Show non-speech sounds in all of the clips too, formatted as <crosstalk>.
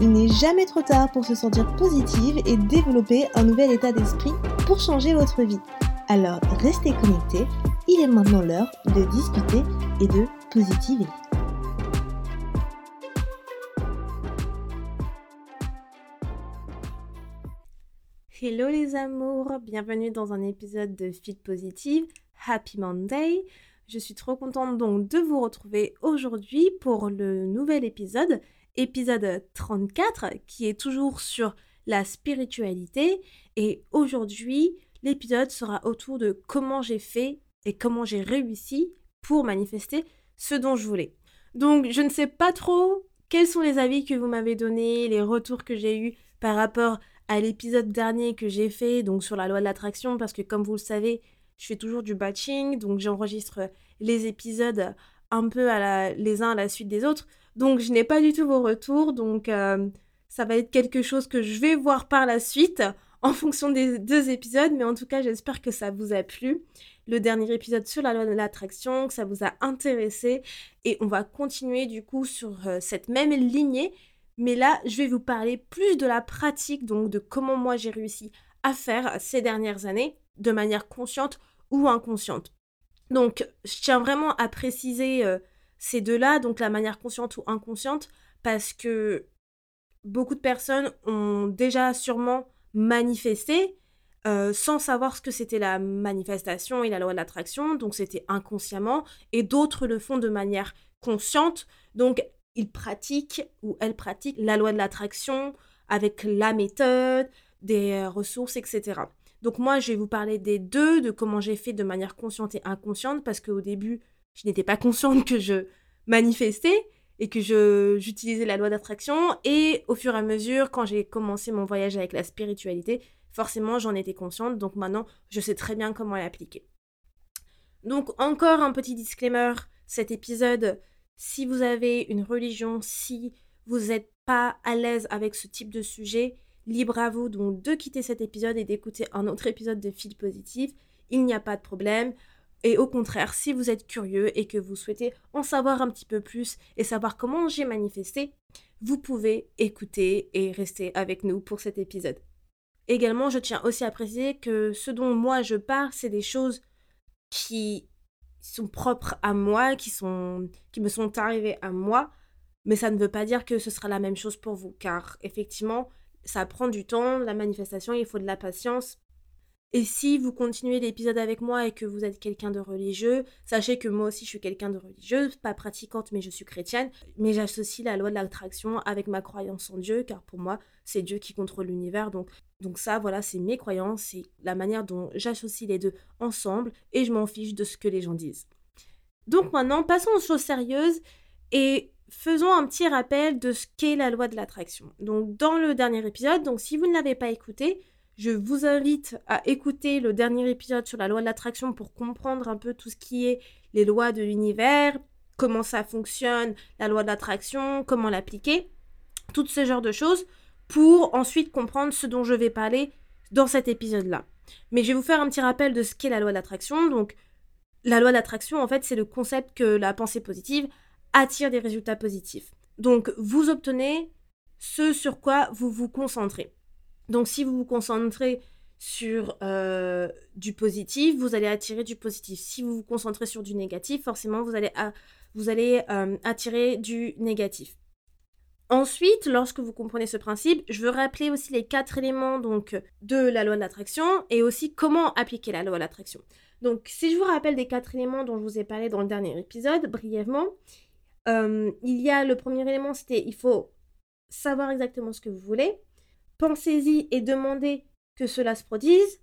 Il n'est jamais trop tard pour se sentir positive et développer un nouvel état d'esprit pour changer votre vie. Alors restez connectés, il est maintenant l'heure de discuter et de positiver. Hello les amours, bienvenue dans un épisode de Fit Positive. Happy Monday. Je suis trop contente donc de vous retrouver aujourd'hui pour le nouvel épisode épisode 34 qui est toujours sur la spiritualité et aujourd'hui l'épisode sera autour de comment j'ai fait et comment j'ai réussi pour manifester ce dont je voulais. Donc je ne sais pas trop quels sont les avis que vous m'avez donnés, les retours que j'ai eus par rapport à l'épisode dernier que j'ai fait donc sur la loi de l'attraction parce que comme vous le savez, je fais toujours du batching donc j'enregistre les épisodes un peu les uns à la suite des autres. Donc je n'ai pas du tout vos retours, donc euh, ça va être quelque chose que je vais voir par la suite <laughs> en fonction des deux épisodes, mais en tout cas j'espère que ça vous a plu. Le dernier épisode sur la loi de l'attraction, que ça vous a intéressé, et on va continuer du coup sur euh, cette même lignée, mais là je vais vous parler plus de la pratique, donc de comment moi j'ai réussi à faire ces dernières années, de manière consciente ou inconsciente. Donc je tiens vraiment à préciser... Euh, ces deux-là, donc la manière consciente ou inconsciente, parce que beaucoup de personnes ont déjà sûrement manifesté euh, sans savoir ce que c'était la manifestation et la loi de l'attraction, donc c'était inconsciemment, et d'autres le font de manière consciente, donc ils pratiquent ou elles pratiquent la loi de l'attraction avec la méthode, des euh, ressources, etc. Donc moi, je vais vous parler des deux, de comment j'ai fait de manière consciente et inconsciente, parce qu'au début, je n'étais pas consciente que je manifestais et que j'utilisais la loi d'attraction. Et au fur et à mesure, quand j'ai commencé mon voyage avec la spiritualité, forcément, j'en étais consciente. Donc maintenant, je sais très bien comment l'appliquer. Donc encore un petit disclaimer, cet épisode, si vous avez une religion, si vous n'êtes pas à l'aise avec ce type de sujet, libre à vous donc de quitter cet épisode et d'écouter un autre épisode de Fil Positif. Il n'y a pas de problème. Et au contraire, si vous êtes curieux et que vous souhaitez en savoir un petit peu plus et savoir comment j'ai manifesté, vous pouvez écouter et rester avec nous pour cet épisode. Également, je tiens aussi à préciser que ce dont moi je parle, c'est des choses qui sont propres à moi, qui, sont, qui me sont arrivées à moi, mais ça ne veut pas dire que ce sera la même chose pour vous, car effectivement, ça prend du temps, la manifestation, il faut de la patience, et si vous continuez l'épisode avec moi et que vous êtes quelqu'un de religieux, sachez que moi aussi je suis quelqu'un de religieux, pas pratiquante mais je suis chrétienne, mais j'associe la loi de l'attraction avec ma croyance en Dieu, car pour moi c'est Dieu qui contrôle l'univers. Donc, donc ça voilà, c'est mes croyances, c'est la manière dont j'associe les deux ensemble et je m'en fiche de ce que les gens disent. Donc maintenant, passons aux choses sérieuses et faisons un petit rappel de ce qu'est la loi de l'attraction. Donc dans le dernier épisode, donc si vous ne l'avez pas écouté, je vous invite à écouter le dernier épisode sur la loi de l'attraction pour comprendre un peu tout ce qui est les lois de l'univers, comment ça fonctionne, la loi de l'attraction, comment l'appliquer, tout ce genre de choses, pour ensuite comprendre ce dont je vais parler dans cet épisode-là. Mais je vais vous faire un petit rappel de ce qu'est la loi de l'attraction. Donc, la loi de l'attraction, en fait, c'est le concept que la pensée positive attire des résultats positifs. Donc, vous obtenez ce sur quoi vous vous concentrez. Donc si vous vous concentrez sur euh, du positif, vous allez attirer du positif. Si vous vous concentrez sur du négatif, forcément, vous allez, vous allez euh, attirer du négatif. Ensuite, lorsque vous comprenez ce principe, je veux rappeler aussi les quatre éléments donc, de la loi de l'attraction et aussi comment appliquer la loi de l'attraction. Donc, si je vous rappelle des quatre éléments dont je vous ai parlé dans le dernier épisode, brièvement, euh, il y a le premier élément, c'était il faut savoir exactement ce que vous voulez. Pensez-y et demandez que cela se produise.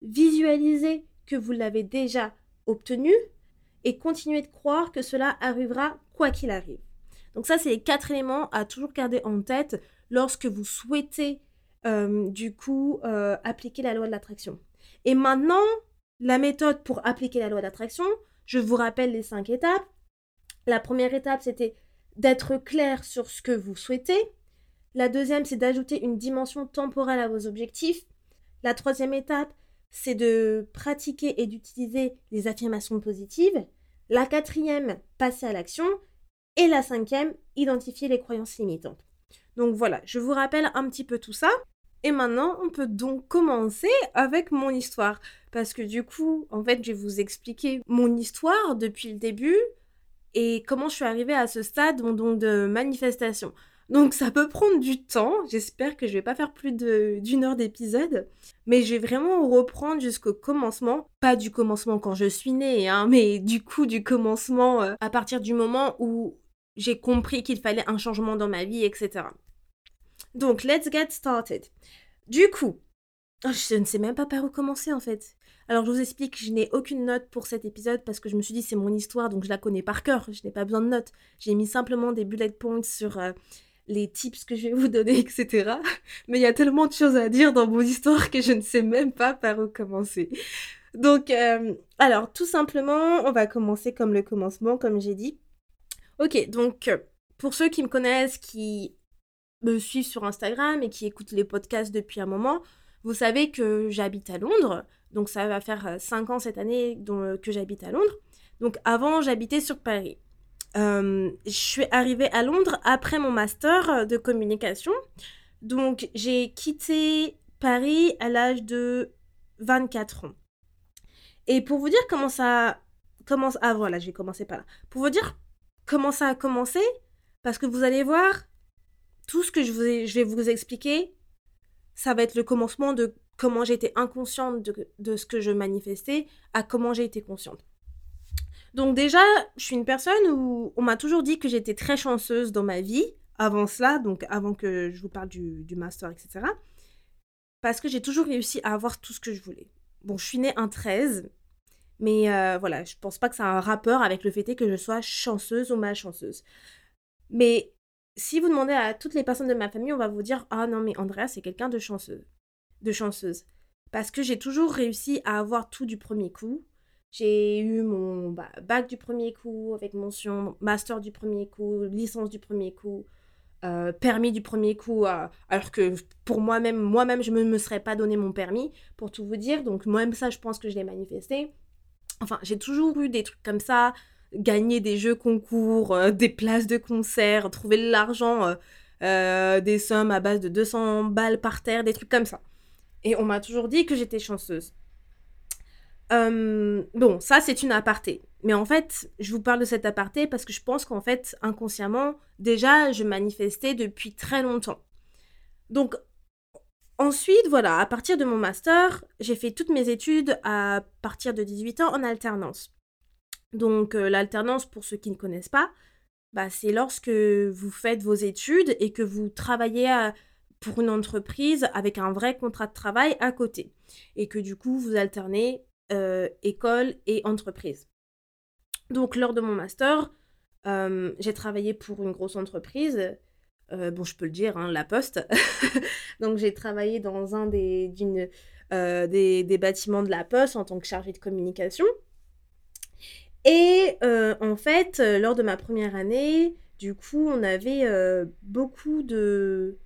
Visualisez que vous l'avez déjà obtenu et continuez de croire que cela arrivera quoi qu'il arrive. Donc ça, c'est les quatre éléments à toujours garder en tête lorsque vous souhaitez euh, du coup euh, appliquer la loi de l'attraction. Et maintenant, la méthode pour appliquer la loi d'attraction, je vous rappelle les cinq étapes. La première étape, c'était d'être clair sur ce que vous souhaitez. La deuxième, c'est d'ajouter une dimension temporelle à vos objectifs. La troisième étape, c'est de pratiquer et d'utiliser les affirmations positives. La quatrième, passer à l'action. Et la cinquième, identifier les croyances limitantes. Donc voilà, je vous rappelle un petit peu tout ça. Et maintenant, on peut donc commencer avec mon histoire. Parce que du coup, en fait, je vais vous expliquer mon histoire depuis le début et comment je suis arrivée à ce stade donc, de manifestation. Donc ça peut prendre du temps, j'espère que je vais pas faire plus d'une heure d'épisode, mais je vais vraiment reprendre jusqu'au commencement, pas du commencement quand je suis née, hein, mais du coup du commencement euh, à partir du moment où j'ai compris qu'il fallait un changement dans ma vie, etc. Donc, let's get started. Du coup, oh, je ne sais même pas par où commencer en fait. Alors, je vous explique, je n'ai aucune note pour cet épisode parce que je me suis dit c'est mon histoire donc je la connais par cœur. Je n'ai pas besoin de notes. J'ai mis simplement des bullet points sur euh, les tips que je vais vous donner, <laughs> etc. Mais il y a tellement de choses à dire dans mon histoire que je ne sais même pas par où commencer. Donc, euh, alors, tout simplement, on va commencer comme le commencement, comme j'ai dit. Ok, donc, pour ceux qui me connaissent, qui me suivent sur Instagram et qui écoutent les podcasts depuis un moment, vous savez que j'habite à Londres. Donc ça va faire 5 euh, ans cette année euh, que j'habite à Londres. Donc avant, j'habitais sur Paris. Euh, je suis arrivée à Londres après mon master de communication. Donc j'ai quitté Paris à l'âge de 24 ans. Et pour vous dire comment ça commence... Ah voilà, je vais commencer par là. Pour vous dire comment ça a commencé, parce que vous allez voir, tout ce que je, vais vous expliquer, ça va être le commencement de comment été inconsciente de, ce que je manifestais à comment j'ai été consciente. Donc déjà, je suis une personne où on m'a toujours dit que j'étais très chanceuse dans ma vie, avant cela, donc avant que je vous parle du, master, etc. Parce que j'ai toujours réussi à avoir tout ce que je voulais. Bon, je suis née un 13, mais euh, voilà, je pense pas que ça a un rapport avec le fait que je sois chanceuse ou malchanceuse. Mais si vous demandez à toutes les personnes de ma famille, on va vous dire Ah non, mais Andrea, c'est quelqu'un de chanceuse. De chanceuse. Parce que j'ai toujours réussi à avoir tout du premier coup. J'ai eu mon bah, bac du premier coup, avec mention master du premier coup, licence du premier coup, euh, permis du premier coup, euh, alors que pour moi-même, moi-même, je ne me, serais pas donné mon permis, pour tout vous dire. Donc, moi-même, ça, je pense que je l'ai manifesté. Enfin, j'ai toujours eu des trucs comme ça gagner des jeux concours, euh, des places de concert, trouver de l'argent, des sommes à base de 200 balles par terre, des trucs comme ça. Et on m'a toujours dit que j'étais chanceuse. Bon, ça c'est une aparté. Mais en fait, je vous parle de cette aparté parce que je pense qu'en fait, inconsciemment, déjà, je manifestais depuis très longtemps. Donc, ensuite, voilà, à partir de mon master, j'ai fait toutes mes études à partir de 18 ans en alternance. Donc euh, l'alternance, pour ceux qui ne connaissent pas, bah, c'est lorsque vous faites vos études et que vous travaillez pour une entreprise avec un vrai contrat de travail à côté. Et que du coup, vous alternez euh, école et entreprise. Donc lors de mon master, euh, j'ai travaillé pour une grosse entreprise. bon, je peux le dire, hein, La Poste. <laughs> Donc j'ai travaillé dans un des, des, des bâtiments de La Poste en tant que chargée de communication. Et euh, en fait, euh, lors de ma première année, du coup, on avait euh, beaucoup de,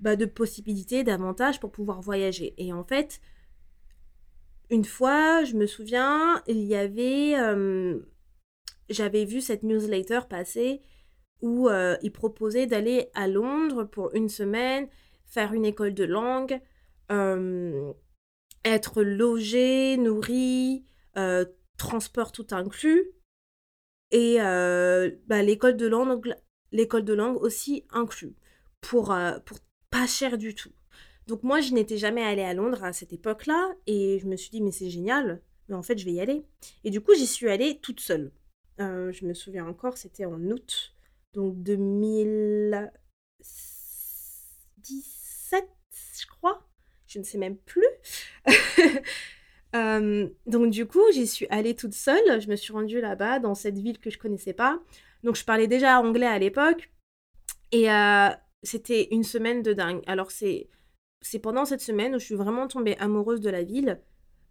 bah, de possibilités, d'avantages pour pouvoir voyager. Et en fait, une fois, je me souviens, il y avait... J'avais vu cette newsletter passer où il proposait d'aller à Londres pour une semaine, faire une école de langue, être logé, nourri, transport tout inclus. Et euh, bah, l'école de langue, aussi inclus pour, euh, pour pas cher du tout. Donc moi, je n'étais jamais allée à Londres à cette époque-là et je me suis dit mais c'est génial, mais en fait je vais y aller. Et du coup, j'y suis allée toute seule. Euh, je me souviens encore, c'était en août, donc 2017, je crois. Je ne sais même plus. <laughs> donc du coup, j'y suis allée toute seule. Je me suis rendue là-bas, dans cette ville que je connaissais pas. Donc je parlais déjà anglais à l'époque. Et c'était une semaine de dingue. Alors, c'est, c'est pendant cette semaine où je suis vraiment tombée amoureuse de la ville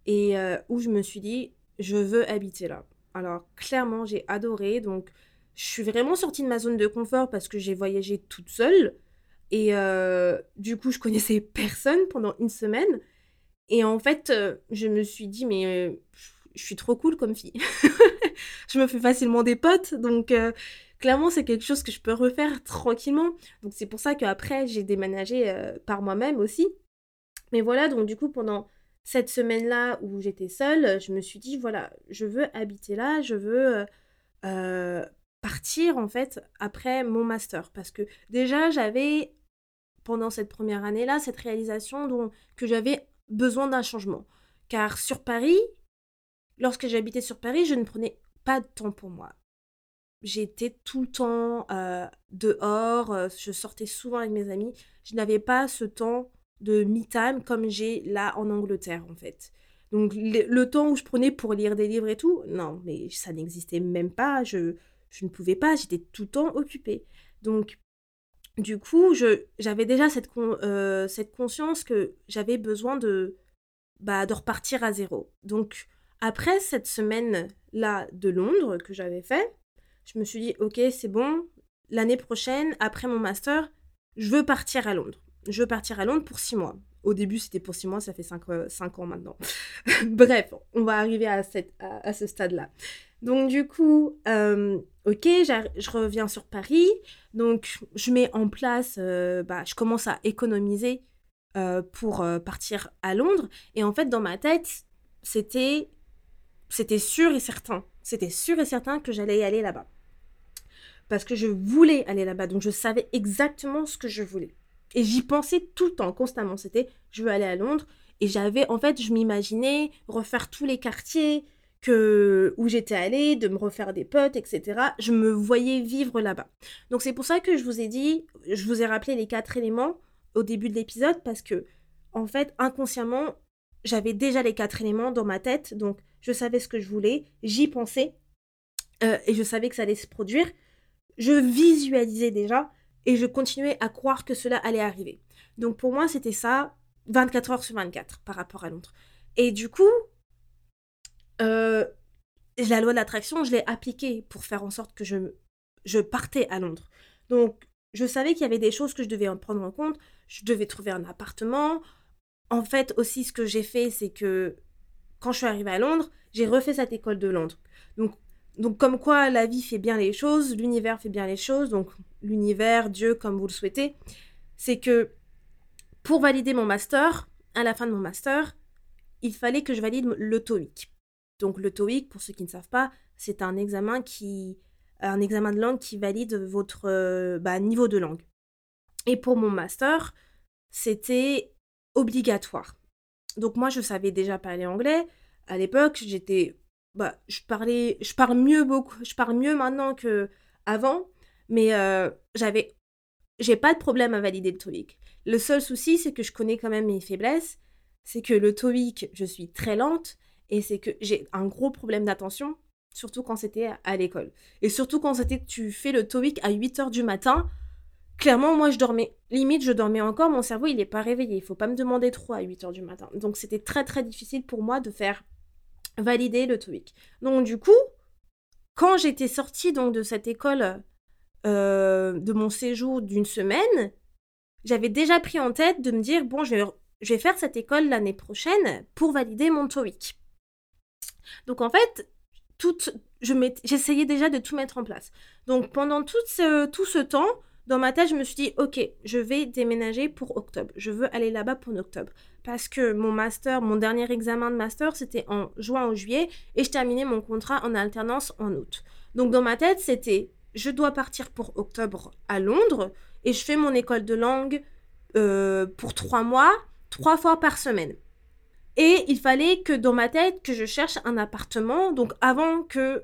et euh, où je me suis dit, je veux habiter là. Alors, clairement, j'ai adoré. Donc, je suis vraiment sortie de ma zone de confort parce que j'ai voyagé toute seule. Et euh, du coup, je connaissais <laughs> personne pendant une semaine. Et en fait, euh, je me suis dit, mais je suis trop cool comme fille. <laughs> je me fais facilement des potes. Donc, clairement, c'est quelque chose que je peux refaire tranquillement. Donc, c'est pour ça qu'après, j'ai déménagé par moi-même aussi. Mais voilà, donc du coup, pendant cette semaine-là où j'étais seule, je me suis dit, voilà, je veux habiter là, je veux euh, euh, partir en fait après mon master. Parce que déjà, j'avais, pendant cette première année-là, cette réalisation que j'avais besoin d'un changement. Car sur Paris, lorsque j'habitais sur Paris, je ne prenais pas de temps pour moi. J'étais tout le temps euh, dehors, je sortais souvent avec mes amis. Je n'avais pas ce temps de me-time comme j'ai là en Angleterre en fait. Donc le, temps où je prenais pour lire des livres et tout, non, mais ça n'existait même pas, je, je ne pouvais pas, j'étais tout le temps occupée. Donc du coup, j'avais déjà cette, euh, cette conscience que j'avais besoin de, bah, de repartir à zéro. Donc après cette semaine-là de Londres que j'avais fait, je me suis dit, ok, c'est bon, l'année prochaine, après mon master, je veux partir à Londres je veux partir à Londres pour six mois. Au début, c'était pour six mois, ça fait cinq, euh, ans maintenant. <laughs> Bref, on va arriver à, cette, à, ce stade-là. Donc, du coup, euh, ok, je reviens sur Paris. Donc, je mets en place, euh, bah, je commence à économiser pour partir à Londres. Et en fait, dans ma tête, c'était, c'était sûr et certain. C'était sûr et certain que j'allais y aller là-bas. Parce que je voulais aller là-bas. Donc, je savais exactement ce que je voulais. Et j'y pensais tout le temps, constamment. C'était, je veux aller à Londres. Et j'avais, en fait, je m'imaginais refaire tous les quartiers que, où j'étais allée, de me refaire des potes, etc. Je me voyais vivre là-bas. Donc c'est pour ça que je vous ai dit, je vous ai rappelé les quatre éléments au début de l'épisode parce que, en fait, inconsciemment, j'avais déjà les quatre éléments dans ma tête. Donc je savais ce que je voulais, j'y pensais euh, et je savais que ça allait se produire. Je visualisais déjà et je continuais à croire que cela allait arriver. Donc pour moi, c'était ça, 24 heures sur 24 par rapport à Londres. Et du coup, euh, la loi de l'attraction, je l'ai appliquée pour faire en sorte que je, je partais à Londres. Donc, je savais qu'il y avait des choses que je devais en prendre en compte. Je devais trouver un appartement. En fait, aussi, ce que j'ai fait, c'est que quand je suis arrivée à Londres, j'ai refait cette école de Londres. Donc, donc comme quoi la vie fait bien les choses, l'univers fait bien les choses, donc l'univers, Dieu, comme vous le souhaitez, c'est que pour valider mon master, à la fin de mon master, il fallait que je valide le TOEIC. Donc le TOEIC, pour ceux qui ne savent pas, c'est un examen qui un examen de langue qui valide votre euh, bah, niveau de langue. Et pour mon master, c'était obligatoire. Donc moi, je savais déjà parler anglais. À l'époque, j'étais bah, je parlais, je parle mieux beaucoup, je parle mieux maintenant que avant, mais euh, j'avais, j'ai pas de problème à valider le TOEIC. Le seul souci, c'est que je connais quand même mes faiblesses, c'est que le TOEIC, je suis très lente et c'est que j'ai un gros problème d'attention, surtout quand c'était à, l'école. Et surtout quand c'était tu fais le TOEIC à 8 heures du matin, clairement, moi, je dormais. Limite, je dormais encore, mon cerveau, il n'est pas réveillé. Il faut pas me demander trop à 8 heures du matin. Donc, c'était très, très difficile pour moi de faire valider le TOEIC. Donc du coup, quand j'étais sortie donc de cette école euh, de mon séjour d'une semaine, j'avais déjà pris en tête de me dire bon, je vais, faire cette école l'année prochaine pour valider mon TOEIC. Donc en fait, j'essayais déjà de tout mettre en place. Donc pendant tout tout ce temps, dans ma tête, je me suis dit, ok, je vais déménager pour octobre. Je veux aller là-bas pour octobre. Parce que mon master, mon dernier examen de master, c'était en juin ou juillet et je terminais mon contrat en alternance en août. Donc dans ma tête, c'était, je dois partir pour octobre à Londres et je fais mon école de langue euh, pour trois mois, trois fois par semaine. Et il fallait que dans ma tête, que je cherche un appartement, donc avant que,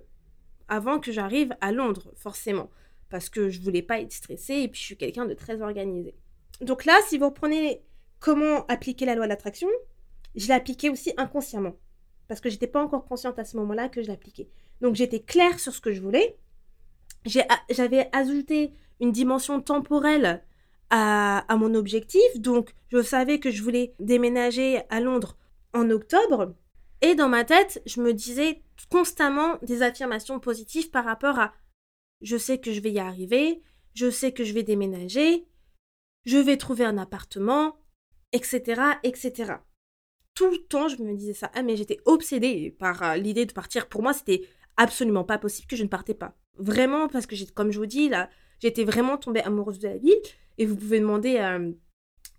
avant que j'arrive à Londres, forcément parce que je voulais pas être stressée et puis je suis quelqu'un de très organisé. Donc là, si vous reprenez comment appliquer la loi de l'attraction, je l'ai appliquée aussi inconsciemment parce que j'étais pas encore consciente à ce moment-là que je l'appliquais. Donc j'étais claire sur ce que je voulais. J'avais ajouté une dimension temporelle à, à mon objectif. Donc, je savais que je voulais déménager à Londres en octobre. Et dans ma tête, je me disais constamment des affirmations positives par rapport à je sais que je vais y arriver, je sais que je vais déménager, je vais trouver un appartement, etc., etc. Tout le temps, je me disais ça. Ah, mais j'étais obsédée par euh, l'idée de partir. Pour moi, c'était absolument pas possible que je ne partais pas. Vraiment, parce que, comme je vous dis, là, j'étais vraiment tombée amoureuse de la ville. Et vous pouvez demander à,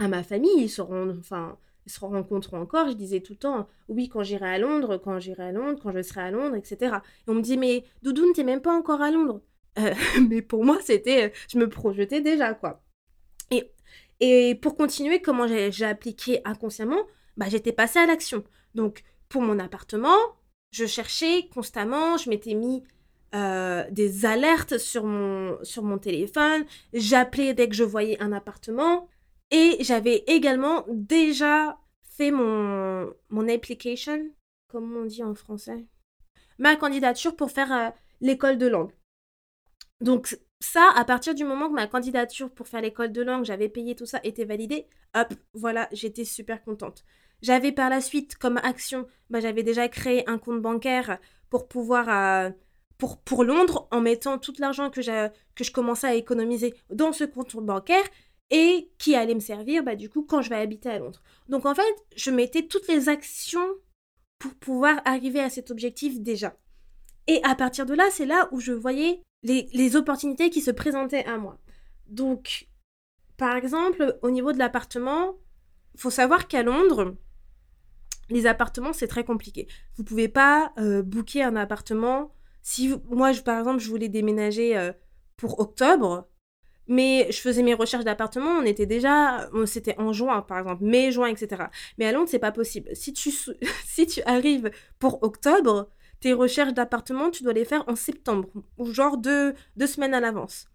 à ma famille, ils seront, enfin, ils se rencontreront encore. Je disais tout le temps, oui, quand j'irai à Londres, quand j'irai à Londres, quand je serai à Londres, etc. Et on me dit, mais Doudoune, t'es même pas encore à Londres. Euh, <laughs> mais pour moi, c'était, je me projetais déjà, quoi. Et, et pour continuer, comment j'ai appliqué inconsciemment, bah, j'étais passée à l'action. Donc, pour mon appartement, je cherchais constamment, je m'étais mis euh, des alertes sur mon, sur mon téléphone, j'appelais dès que je voyais un appartement, et j'avais également déjà fait mon, mon application, comme on dit en français, ma candidature pour faire euh, l'école de langue. Donc ça, à partir du moment que ma candidature pour faire l'école de langue, j'avais payé tout ça, était validée, hop, voilà, j'étais super contente. J'avais par la suite comme action, bah, j'avais déjà créé un compte bancaire pour pouvoir... Euh, pour, Londres en mettant tout l'argent que, que je commençais à économiser dans ce compte bancaire et qui allait me servir bah, du coup quand je vais habiter à Londres. Donc en fait, je mettais toutes les actions pour pouvoir arriver à cet objectif déjà. Et à partir de là, c'est là où je voyais les, opportunités qui se présentaient à moi. Donc, par exemple, au niveau de l'appartement, faut savoir qu'à Londres, les appartements, c'est très compliqué. Vous ne pouvez pas euh, booker un appartement. Si moi, par exemple, je voulais déménager euh, pour octobre, mais je faisais mes recherches d'appartement, on était déjà, c'était en juin par exemple, mai, juin, etc. Mais à Londres, c'est pas possible. Si tu, <laughs> si tu arrives pour octobre, tes recherches d'appartement, tu dois les faire en septembre, ou genre deux, deux semaines à l'avance.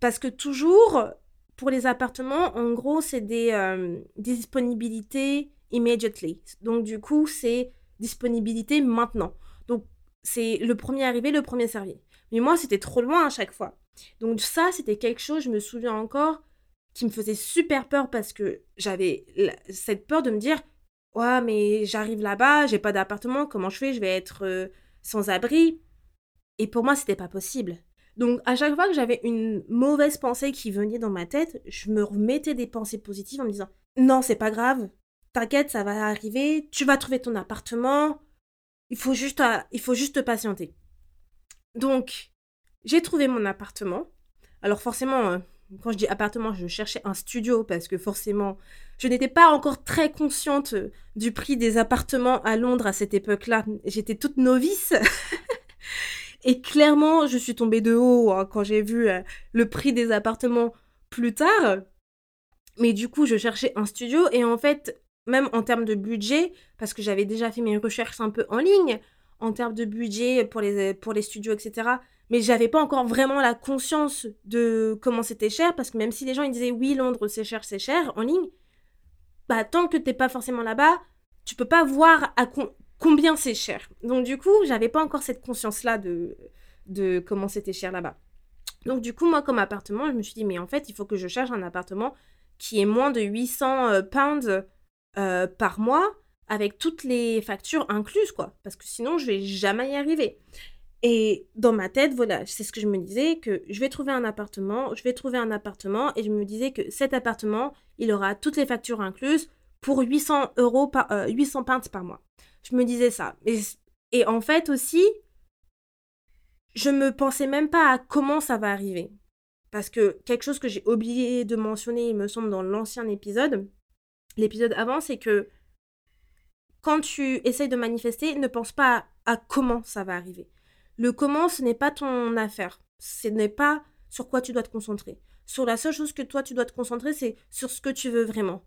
Parce que toujours, pour les appartements, en gros, c'est des, euh, des disponibilités immediately. Donc du coup, c'est disponibilité maintenant. Donc c'est le premier arrivé, le premier servi. Mais moi, c'était trop loin à chaque fois. Donc ça, c'était quelque chose, je me souviens encore, qui me faisait super peur parce que j'avais cette peur de me dire, ouais, mais j'arrive là-bas, j'ai pas d'appartement, comment je fais? Je vais être euh, sans abri. Et pour moi, c'était pas possible. Donc à chaque fois que j'avais une mauvaise pensée qui venait dans ma tête, je me remettais des pensées positives en me disant, non, c'est pas grave, t'inquiète, ça va arriver, tu vas trouver ton appartement, il faut juste, euh, il faut juste patienter. Donc, j'ai trouvé mon appartement. Alors forcément, euh, quand je dis appartement, je cherchais un studio parce que forcément, je n'étais pas encore très consciente euh, du prix des appartements à Londres à cette époque-là. J'étais toute novice. <laughs> Et clairement, je suis tombée de haut hein, quand j'ai vu euh, le prix des appartements plus tard. Mais du coup, je cherchais un studio et en fait, même en termes de budget, parce que j'avais déjà fait mes recherches un peu en ligne, en termes de budget pour les, pour les studios, etc., mais j'avais pas encore vraiment la conscience de comment c'était cher parce que même si les gens ils disaient oui Londres c'est cher c'est cher en ligne bah tant que t'es pas forcément là-bas tu peux pas voir à combien c'est cher. Donc du coup j'avais pas encore cette conscience là de de comment c'était cher là-bas. Donc du coup moi comme appartement je me suis dit mais en fait il faut que je cherche un appartement qui est moins de 800 euh, pounds euh, par mois avec toutes les factures incluses quoi. Parce que sinon je vais jamais y arriver et dans ma tête, voilà, c'est ce que je me disais, que je vais trouver un appartement, je vais trouver un appartement, et je me disais que cet appartement, il aura toutes les factures incluses pour 800 euros par, 800 euh, pounds par mois. Je me disais ça. Et, et en fait aussi, je me pensais même pas à comment ça va arriver. Parce que quelque chose que j'ai oublié de mentionner, il me semble, dans l'ancien épisode, l'épisode avant, c'est que quand tu essayes de manifester, ne pense pas à comment ça va arriver. Le comment, ce n'est pas ton affaire. Ce n'est pas sur quoi tu dois te concentrer. Sur la seule chose que toi, tu dois te concentrer, c'est sur ce que tu veux vraiment.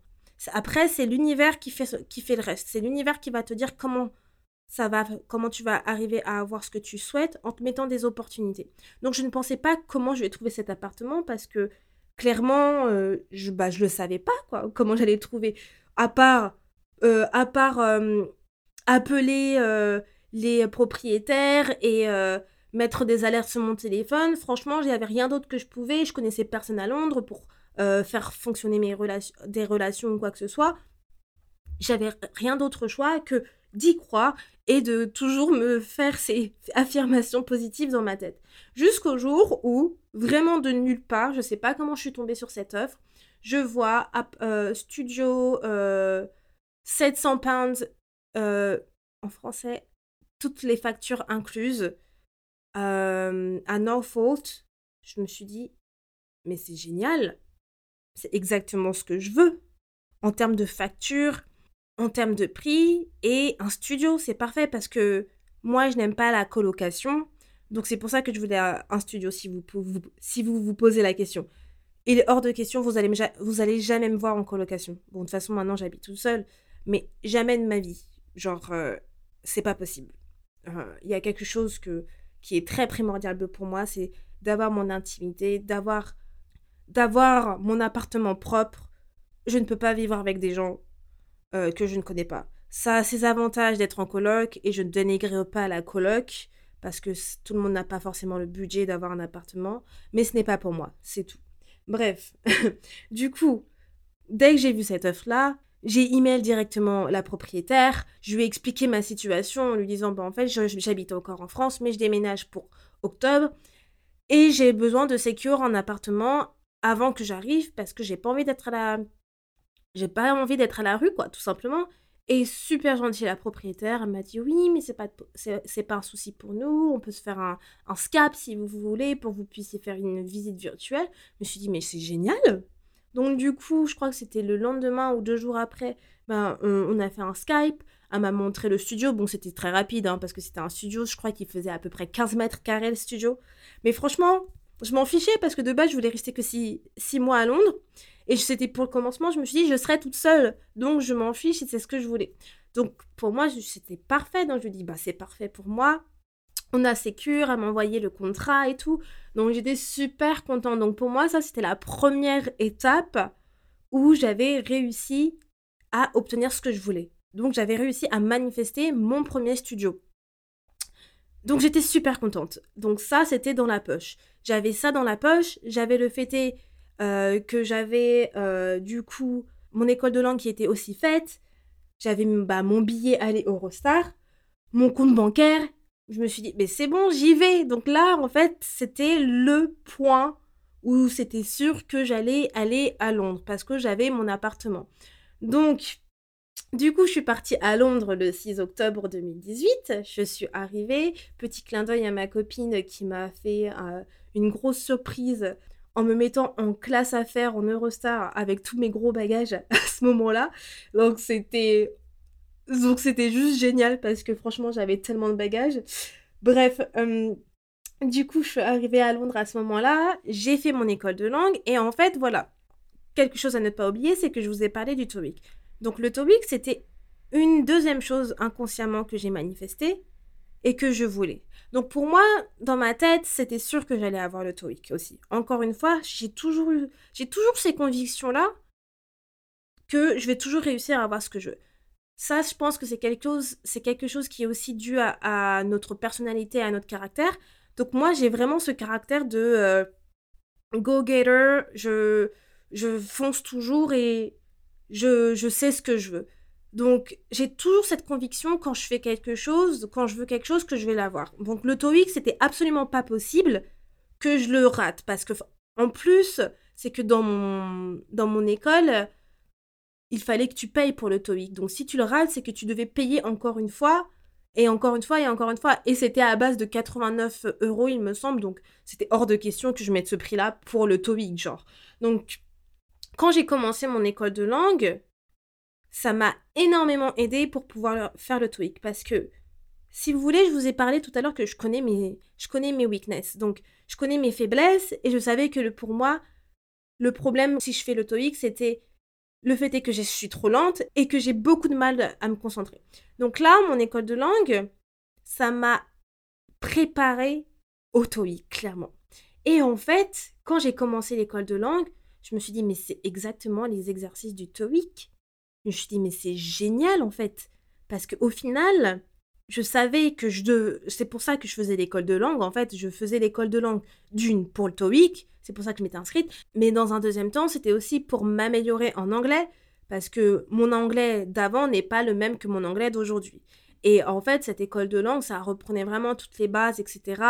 Après, c'est l'univers qui fait, qui fait le reste. C'est l'univers qui va te dire comment ça va, comment tu vas arriver à avoir ce que tu souhaites en te mettant des opportunités. Donc, je ne pensais pas comment je vais trouver cet appartement parce que clairement, euh, je ne bah, je le savais pas, quoi, <laughs> comment j'allais trouver. À part, euh, à part euh, appeler les propriétaires et euh, mettre des alertes sur mon téléphone. Franchement, il n'y avait rien d'autre que je pouvais. Je connaissais personne à Londres pour euh, faire fonctionner mes relations, des relations ou quoi que ce soit, j'avais rien d'autre choix que d'y croire et de toujours me faire ces <laughs> affirmations positives dans ma tête. Jusqu'au jour où, vraiment de nulle part, je sais pas comment je suis tombée sur cette offre, je vois euh, studio 700 euh, pounds en français, toutes les factures incluses à Norfolk. Je me suis dit, mais c'est génial, c'est exactement ce que je veux en termes de factures, en termes de prix et un studio, c'est parfait parce que moi, je n'aime pas la colocation. Donc c'est pour ça que je voulais un studio si vous vous, posez la question. Il est hors de question, vous allez, jamais me voir en colocation. Bon, de toute façon, maintenant, j'habite tout seul, mais jamais de ma vie. Genre, euh, c'est pas possible. Il y a quelque chose que, qui est très primordial pour moi, c'est d'avoir mon intimité, d'avoir d'avoir mon appartement propre. Je ne peux pas vivre avec des gens euh, que je ne connais pas. Ça a ses avantages d'être en coloc et je ne dénigrerai pas la coloc parce que tout le monde n'a pas forcément le budget d'avoir un appartement, mais ce n'est pas pour moi, c'est tout. Bref, <laughs> du coup, dès que j'ai vu cette offre-là, j'ai email directement la propriétaire, je lui ai expliqué ma situation en lui disant, bah, en fait, j'habite encore en France, mais je déménage pour octobre, et j'ai besoin de sécure en appartement avant que j'arrive parce que j'ai pas envie d'être à la j'ai pas envie d'être à la rue, quoi, tout simplement. Et super gentil, la propriétaire, m'a dit oui, mais c'est pas, c'est, pas un souci pour nous, on peut se faire un, un SCAP si vous voulez, pour que vous puissiez faire une visite virtuelle. Je me suis dit, mais c'est génial Donc du coup, je crois que c'était le lendemain ou deux jours après, ben, on, a fait un Skype, elle m'a montré le studio, bon c'était très rapide, hein, parce que c'était un studio, je crois qu'il faisait à peu près 15 mètres carrés le studio. Mais franchement, je m'en fichais, parce que de base, je voulais rester que 6 mois à Londres. Et c'était pour le commencement, je me suis dit, je serai toute seule. Donc, je m'en fiche et c'est ce que je voulais. Donc, pour moi, c'était parfait. Donc, je dis, bah, c'est parfait pour moi. On a Sécure, elle m'a le contrat et tout. Donc, j'étais super contente. Donc, pour moi, ça, c'était la première étape où j'avais réussi à obtenir ce que je voulais. Donc, j'avais réussi à manifester mon premier studio. Donc, j'étais super contente. Donc, ça, c'était dans la poche. J'avais ça dans la poche. J'avais le fêté euh, que j'avais euh, du coup mon école de langue qui était aussi faite, j'avais bah, mon billet aller Eurostar, mon compte bancaire. Je me suis dit, mais c'est bon, j'y vais. Donc là, en fait, c'était le point où c'était sûr que j'allais aller à Londres parce que j'avais mon appartement. Donc, du coup, je suis partie à Londres le 6 octobre 2018. Je suis arrivée. Petit clin d'œil à ma copine qui m'a fait euh, une grosse surprise en me mettant en classe à faire en Eurostar avec tous mes gros bagages <laughs> à ce moment-là. Donc c'était donc c'était juste génial parce que franchement j'avais tellement de bagages. Bref, euh, du coup je suis arrivée à Londres à ce moment-là, j'ai fait mon école de langue et en fait voilà, quelque chose à ne pas oublier, c'est que je vous ai parlé du TOEIC. Donc le TOEIC c'était une deuxième chose inconsciemment que j'ai manifestée et que je voulais. Donc pour moi, dans ma tête, c'était sûr que j'allais avoir le TOEIC aussi. Encore une fois, j'ai toujours j'ai toujours ces convictions-là que je vais toujours réussir à avoir ce que je veux. Ça, je pense que c'est quelque chose, quelque chose qui est aussi dû à, notre personnalité, à notre caractère. Donc moi, j'ai vraiment ce caractère de euh, go-getter. Je, je fonce toujours et je, je sais ce que je veux. Donc, j'ai toujours cette conviction quand je fais quelque chose, quand je veux quelque chose, que je vais l'avoir. Donc, le TOEIC, c'était absolument pas possible que je le rate. Parce que, en plus, c'est que dans mon, dans mon école, il fallait que tu payes pour le TOEIC. Donc, si tu le rates, c'est que tu devais payer encore une fois, et encore une fois, et encore une fois. Et c'était à base de 89 euros, il me semble. Donc, c'était hors de question que je mette ce prix-là pour le TOEIC, genre. Donc, quand j'ai commencé mon école de langue, ça m'a énormément aidé pour pouvoir faire le TOEIC parce que si vous voulez, je vous ai parlé tout à l'heure que je connais mes je connais mes weaknesses. Donc, je connais mes faiblesses et je savais que pour moi le problème si je fais le TOEIC, c'était le fait est que je suis trop lente et que j'ai beaucoup de mal à me concentrer. Donc là, mon école de langue, ça m'a préparé au TOEIC clairement. Et en fait, quand j'ai commencé l'école de langue, je me suis dit mais c'est exactement les exercices du TOEIC je me suis dit, mais c'est génial en fait. Parce qu'au final, je savais que je de... c'est pour ça que je faisais l'école de langue en fait je faisais l'école de langue d'une pour le TOEIC c'est pour ça que je m'étais inscrite mais dans un deuxième temps c'était aussi pour m'améliorer en anglais parce que mon anglais d'avant n'est pas le même que mon anglais d'aujourd'hui. Et en fait cette école de langue ça reprenait vraiment toutes les bases etc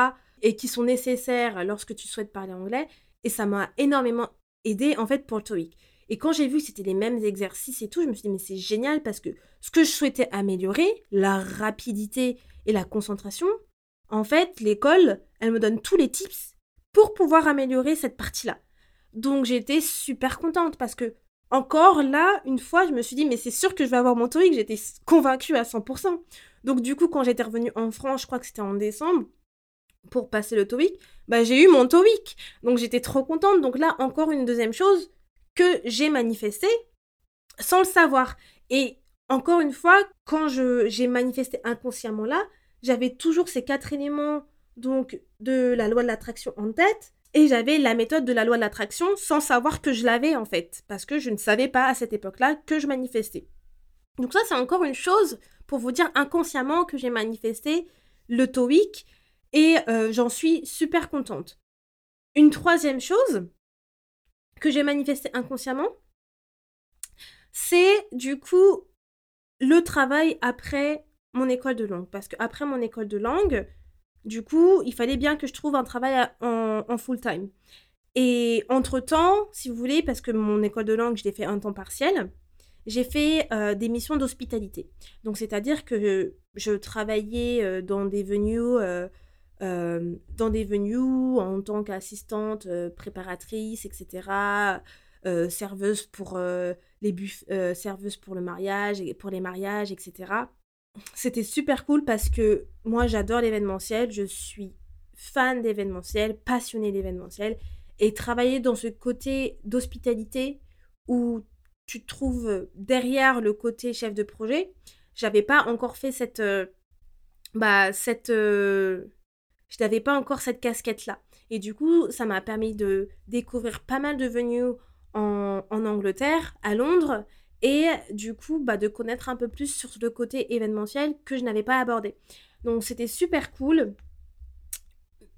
et qui sont nécessaires lorsque tu souhaites parler anglais et ça m'a énormément aidé en fait pour le TOEIC et quand j'ai vu que c'était les mêmes exercices et tout, je me suis dit, mais c'est génial parce que ce que je souhaitais améliorer, la rapidité et la concentration, en fait, l'école, elle me donne tous les tips pour pouvoir améliorer cette partie-là. Donc j'étais super contente parce que, encore là, une fois, je me suis dit, mais c'est sûr que je vais avoir mon TOEIC, j'étais convaincue à 100%. Donc du coup, quand j'étais revenue en France, je crois que c'était en décembre, pour passer le TOEIC, bah, j'ai eu mon TOEIC. Donc j'étais trop contente. Donc là, encore une deuxième chose, que j'ai manifesté sans le savoir. Et encore une fois, quand j'ai manifesté inconsciemment là, j'avais toujours ces quatre éléments donc de la loi de l'attraction en tête et j'avais la méthode de la loi de l'attraction sans savoir que je l'avais en fait parce que je ne savais pas à cette époque-là que je manifestais. Donc ça c'est encore une chose pour vous dire inconsciemment que j'ai manifesté le TOEIC et euh, j'en suis super contente. Une troisième chose, que j'ai manifesté inconsciemment, c'est du coup le travail après mon école de langue. Parce qu'après mon école de langue, du coup, il fallait bien que je trouve un travail en, full-time. Et entre-temps, si vous voulez, parce que mon école de langue, je l'ai fait un temps partiel, j'ai fait euh, des missions d'hospitalité. Donc, c'est-à-dire que je travaillais euh, dans des venues euh, euh, dans des venues en tant qu'assistante euh, préparatrice, etc. Euh, serveuse pour les serveuse pour le mariage pour les mariages, etc. C'était super cool parce que moi j'adore l'événementiel, je suis fan d'événementiel, passionnée d'événementiel et travailler dans ce côté d'hospitalité où tu te trouves derrière le côté chef de projet, j'avais pas encore fait cette bah cette je n'avais pas encore cette casquette-là. Et du coup, ça m'a permis de découvrir pas mal de venues en, Angleterre, à Londres, et du coup, bah, de connaître un peu plus sur le côté événementiel que je n'avais pas abordé. Donc c'était super cool.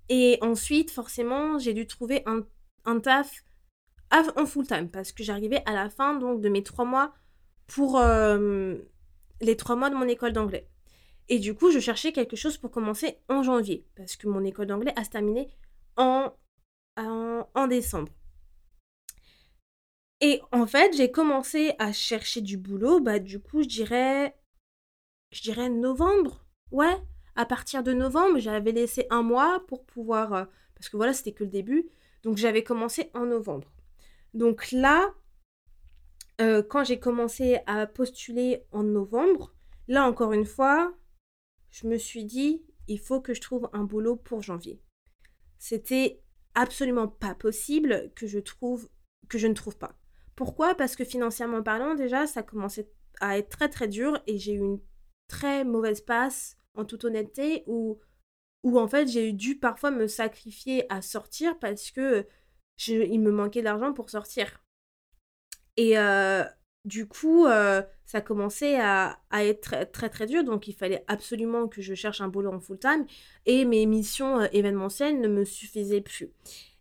Et ensuite, forcément, j'ai dû trouver un, un taf en full time parce que j'arrivais à la fin donc de mes trois mois pour euh, les trois mois de mon école d'anglais. Et du coup, je cherchais quelque chose pour commencer en janvier, parce que mon école d'anglais a se terminé en, en, décembre. Et en fait, j'ai commencé à chercher du boulot, bah du coup, je dirais je dirais novembre. Ouais, à partir de novembre, j'avais laissé un mois pour pouvoir euh, parce que voilà, c'était que le début. Donc j'avais commencé en novembre. Donc là, euh, quand j'ai commencé à postuler en novembre, là encore une fois, je me suis dit, il faut que je trouve un boulot pour janvier. C'était absolument pas possible que je trouve que je ne trouve pas. Pourquoi? Parce que financièrement parlant, déjà, ça commençait à être très très dur et j'ai eu une très mauvaise passe, en toute honnêteté, où, où en fait j'ai dû parfois me sacrifier à sortir parce que il me manquait d'argent pour sortir. Et euh, du coup, euh, ça commençait à, être très, très, dur, donc il fallait absolument que je cherche un boulot en full-time, et mes missions euh, événementielles ne me suffisaient plus.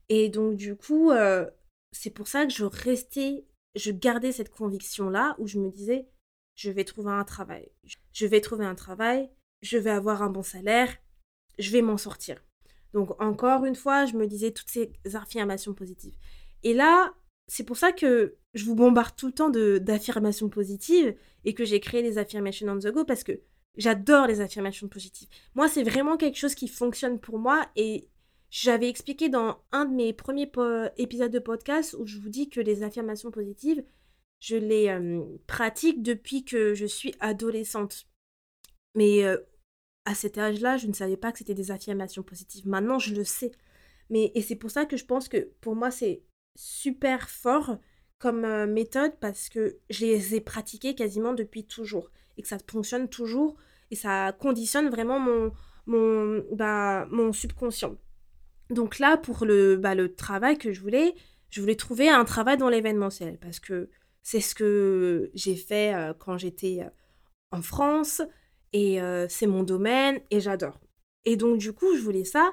Et donc du coup, euh, c'est pour ça que je restais, je gardais cette conviction-là, où je me disais, je vais trouver un travail, je vais trouver un travail, je vais avoir un bon salaire, je vais m'en sortir. Donc encore une fois, je me disais toutes ces affirmations positives. Et là, c'est pour ça que je vous bombarde tout le temps d'affirmations positives et que j'ai créé les affirmations on the go parce que j'adore les affirmations positives. Moi, c'est vraiment quelque chose qui fonctionne pour moi et j'avais expliqué dans un de mes premiers épisodes de podcast où je vous dis que les affirmations positives, je les euh, pratique depuis que je suis adolescente. Mais euh, à cet âge-là, je ne savais pas que c'était des affirmations positives. Maintenant, je le sais. Mais, et c'est pour ça que je pense que pour moi, c'est super fort comme euh, méthode parce que je les ai pratiquées quasiment depuis toujours et que ça fonctionne toujours et ça conditionne vraiment mon, mon, bah, mon subconscient. Donc là, pour le, bah, le travail que je voulais, je voulais trouver un travail dans l'événementiel parce que c'est ce que j'ai fait euh, quand j'étais euh, en France Et c'est mon domaine et j'adore. Et donc, du coup, je voulais ça.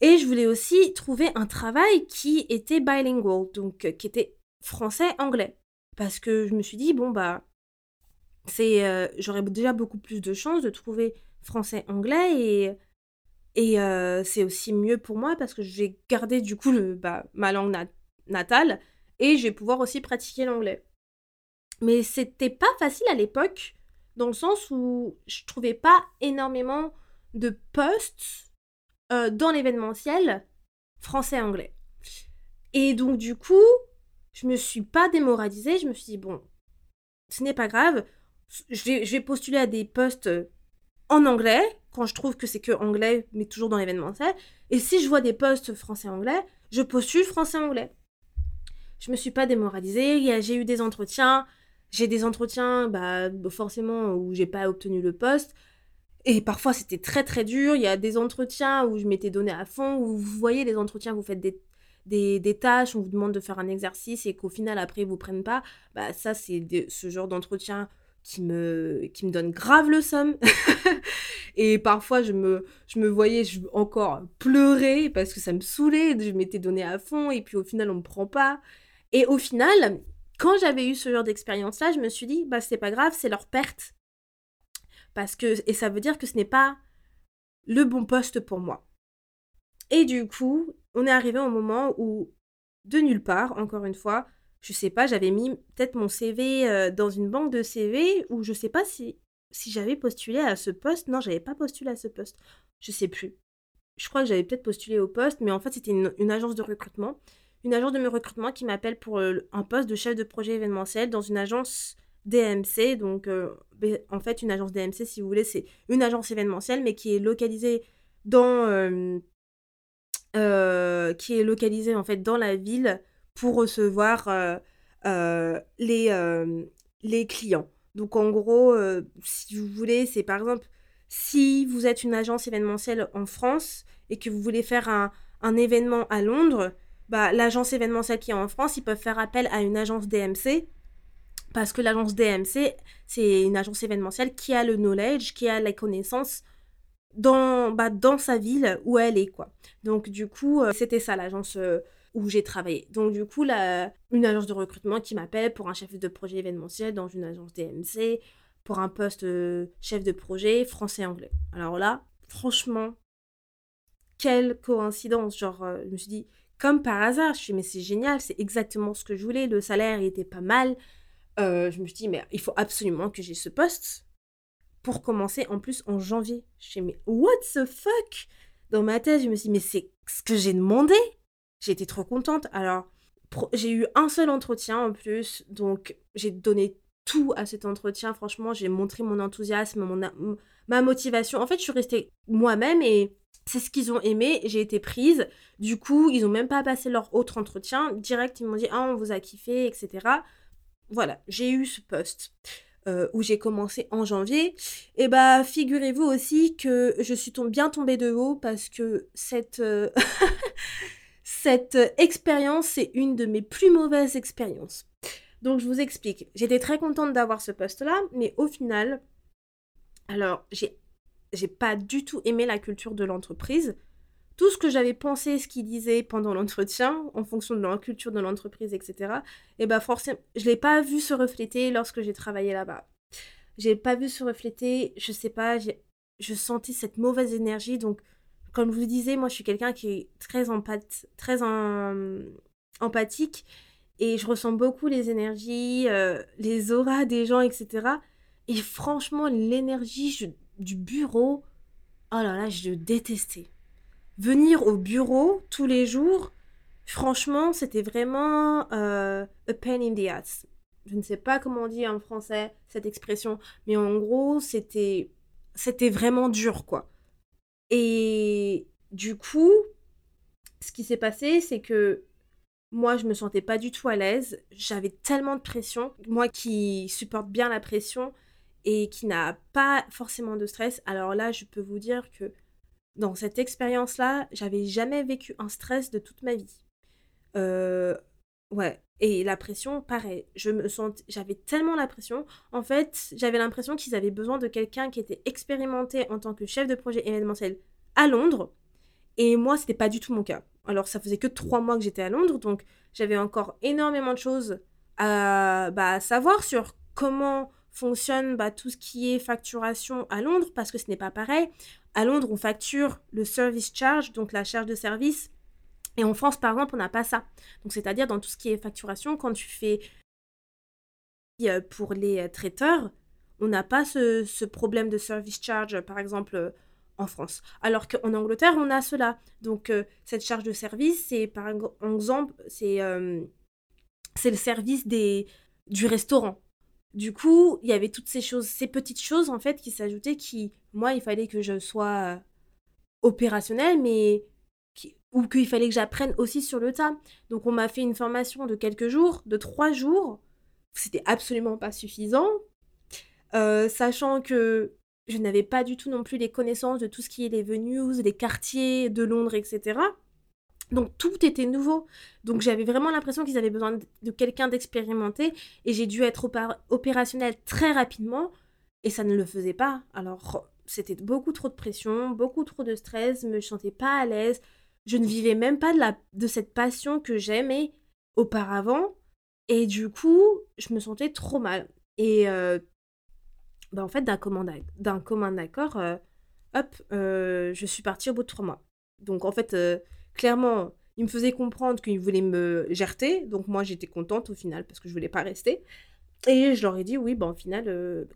Et je voulais aussi trouver un travail qui était bilingual, donc euh, qui était français-anglais. Parce que je me suis dit, bon, bah, c'est, euh, j'aurais déjà beaucoup plus de chances de trouver français-anglais et, et c'est aussi mieux pour moi parce que je vais garder du coup le, bah, ma langue natale et je vais pouvoir aussi pratiquer l'anglais. Mais c'était pas facile à l'époque dans le sens où je trouvais pas énormément de postes euh, dans l'événementiel français-anglais. Et donc du coup, je me suis pas démoralisée, je me suis dit bon, ce n'est pas grave, je vais, je vais postuler à des postes en anglais quand je trouve que c'est que anglais, mais toujours dans l'événementiel. Et si je vois des postes français-anglais, je postule français-anglais. Je me suis pas démoralisée, j'ai eu des entretiens, j'ai des entretiens, bah, forcément, où j'ai pas obtenu le poste. Et parfois, c'était très très dur. Il y a des entretiens où je m'étais donné à fond, où vous voyez les entretiens, vous faites des, des, tâches, on vous demande de faire un exercice et qu'au final, après, ils vous prennent pas. Bah, ça, c'est ce genre d'entretien qui me, qui me donne grave le somme. <laughs> et parfois, je me, je me voyais encore pleurer parce que ça me saoulait. Je m'étais donné à fond et puis au final, on me prend pas. Et au final, quand j'avais eu ce genre d'expérience-là, je me suis dit, bah c'est pas grave, c'est leur perte. Et ça veut dire que ce n'est pas le bon poste pour moi. Et du coup, on est arrivé au moment où, de nulle part, encore une fois, je sais pas, j'avais mis peut-être mon CV euh, dans une banque de CV ou je sais pas si, si j'avais postulé à ce poste. Non, j'avais pas postulé à ce poste. Je sais plus. Je crois que j'avais peut-être postulé au poste, mais en fait, c'était une, agence de recrutement une agence de recrutement qui m'appelle pour euh, un poste de chef de projet événementiel dans une agence DMC. Donc, euh, en fait, une agence DMC, si vous voulez, c'est une agence événementielle, mais qui est localisée dans, euh, qui est localisée en fait dans la ville pour recevoir les, les clients. Donc, en gros, si vous voulez, c'est par exemple si vous êtes une agence événementielle en France et que vous voulez faire un, un événement à Londres, bah, l'agence événementielle qui est en France, ils peuvent faire appel à une agence DMC parce que l'agence DMC, c'est une agence événementielle qui a le knowledge, qui a la connaissance dans, bah, dans sa ville où elle est, quoi. Donc, du coup, euh, c'était ça l'agence euh, où j'ai travaillé. Donc, du coup, la, une agence de recrutement qui m'appelle pour un chef de projet événementiel dans une agence DMC, pour un poste euh, chef de projet français-anglais. Alors là, franchement, quelle coïncidence. Genre, je me suis dit, comme par hasard. Je suis mais c'est génial, c'est exactement ce que je voulais. Le salaire était pas mal. Euh, je me suis dit, mais il faut absolument que j'ai ce poste pour commencer en plus en janvier. Je suis mais what the fuck? Dans ma tête, je me suis dit, mais c'est ce que j'ai demandé. Été trop contente. Alors, j'ai eu un seul entretien en plus, donc j'ai donné tout à cet entretien. Franchement, j'ai montré mon enthousiasme, mon, ma motivation. En fait, je suis restée moi-même et c'est ce qu'ils ont aimé, j'ai été prise. Du coup, ils ont même pas passé leur autre entretien. Direct, ils m'ont dit Ah, on vous a kiffé, etc. Voilà, j'ai eu ce poste. Euh, où j'ai commencé en janvier, et bah figurez-vous aussi que je suis bien tombée de haut parce que cette, euh, <laughs> cette expérience, c'est une de mes plus mauvaises expériences. Donc je vous explique, j'étais très contente d'avoir ce poste-là, mais au final, alors j'ai j'ai pas du tout aimé la culture de l'entreprise. Tout ce que j'avais pensé, ce qu'ils disaient pendant <laughs> l'entretien, en fonction de la culture de l'entreprise, etc., et bah forcément, je l'ai pas vu se refléter lorsque j'ai travaillé là-bas. J'ai pas vu se refléter, je sais pas, je sentais cette mauvaise énergie. Donc, comme je vous disais, moi je suis quelqu'un qui est très, très empathique et je ressens beaucoup les énergies, euh, les auras des gens, etc. Et franchement, l'énergie, je du bureau, oh là là, je détestais. Venir au bureau tous les jours, franchement, c'était vraiment euh, a pain in the ass. Je ne sais pas comment on dit en français cette expression, mais en gros, c'était c'était vraiment dur, quoi. Et du coup, ce qui s'est passé, c'est que moi, je me sentais pas du tout à l'aise. J'avais tellement de pression. Moi qui supporte bien la pression, et qui n'a pas forcément de stress, alors là, je peux vous dire que dans cette expérience-là, j'avais jamais vécu un stress de toute ma vie. Euh, Ouais. Et la pression, pareil. Je me sens, j'avais tellement la pression. En fait, j'avais l'impression qu'ils avaient besoin de quelqu'un qui était expérimenté en tant que chef de projet événementiel à Londres. Et moi, c'était pas du tout mon cas. Alors, ça faisait que trois mois que j'étais à Londres, donc j'avais encore énormément de choses à, bah, savoir sur comment fonctionne bah, tout ce qui est facturation à Londres, parce que ce n'est pas pareil. À Londres, on facture le service charge, donc la charge de service. Et en France, par exemple, on n'a pas ça. Donc, c'est-à-dire dans tout ce qui est facturation, quand tu fais euh, pour les euh, traiteurs, on n'a pas ce, problème de service charge, par exemple, en France. Alors qu'en Angleterre, on a cela. Donc, euh, cette charge de service, c'est par exemple, c'est euh, c'est le service des, du restaurant. Du coup, il y avait toutes ces choses, ces petites choses en fait qui s'ajoutaient qui, moi, il fallait que je sois euh, opérationnelle, mais ou qu'il fallait que j'apprenne aussi sur le tas. Donc, on m'a fait une formation de quelques jours, de trois jours. C'était absolument pas suffisant. sachant que je n'avais pas du tout non plus les connaissances de tout ce qui est les venues, les quartiers de Londres, etc. Donc tout était nouveau. Donc j'avais vraiment l'impression qu'ils avaient besoin de quelqu'un d'expérimenté et j'ai dû être opérationnel très rapidement et ça ne le faisait pas. Alors c'était beaucoup trop de pression, beaucoup trop de stress, je me sentais pas à l'aise. Je ne vivais même pas de cette passion que j'aimais auparavant et du coup je me sentais trop mal. Et euh, bah, en fait, d'un commun accord, euh, hop, euh, je suis partie au bout de trois mois. Donc, en fait, euh, clairement, il me faisait comprendre qu'il voulait me gerter. Donc, moi, j'étais contente au final parce que je voulais pas rester. Et je leur ai dit, oui, bah, au final,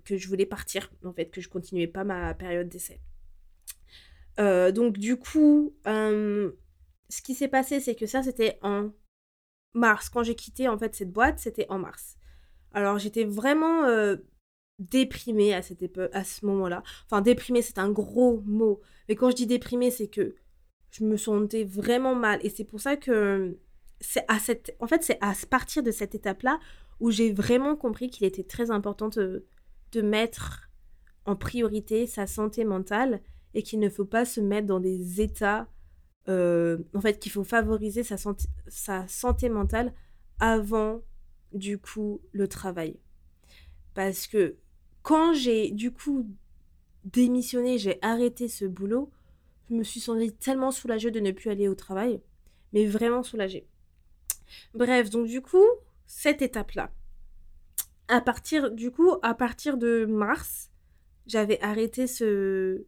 que je voulais partir. En fait, que je continuais pas ma période d'essai. donc, du coup, ce qui s'est passé, c'est que ça, c'était en mars. Quand j'ai quitté, en fait, cette boîte, c'était en mars. Alors, j'étais vraiment déprimée à, cette à ce moment-là. Enfin, déprimée, c'est un gros mot. Mais quand je dis déprimée, c'est que je me sentais vraiment mal. Et c'est pour ça que c'est à cette... En fait, c'est à partir de cette étape-là où j'ai vraiment compris qu'il était très important de, mettre en priorité sa santé mentale et qu'il ne faut pas se mettre dans des états... Euh, en fait, qu'il faut favoriser sa santé, sa santé mentale avant, du coup, le travail. Parce que quand j'ai du coup démissionné, j'ai arrêté ce boulot, je me suis sentie tellement soulagée de ne plus aller au travail, mais vraiment soulagée. Bref, donc du coup, cette étape-là, à partir du coup, à partir de mars, j'avais arrêté ce,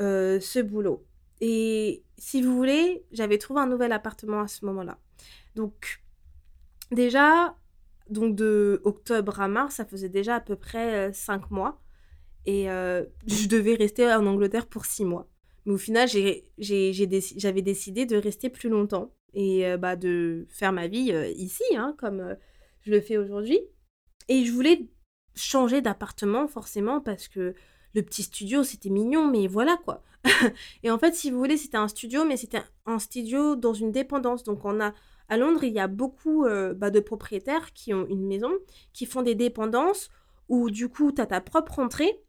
euh, ce boulot. Et si vous voulez, j'avais trouvé un nouvel appartement à ce moment-là. Donc, déjà, donc de octobre à mars, ça faisait déjà à peu près euh, cinq mois. Et euh, je devais rester en Angleterre pour six mois. Mais au final, j'avais décidé de rester plus longtemps et euh, bah, de faire ma vie ici, hein, comme je le fais aujourd'hui. Et je voulais changer d'appartement forcément parce que le petit studio, c'était mignon, mais voilà quoi. <laughs> et en fait, si vous voulez, c'était un studio, mais c'était un studio dans une dépendance. Donc on a à Londres, il y a beaucoup euh, bah, de propriétaires qui ont une maison, qui font des dépendances où du coup, tu as ta propre entrée.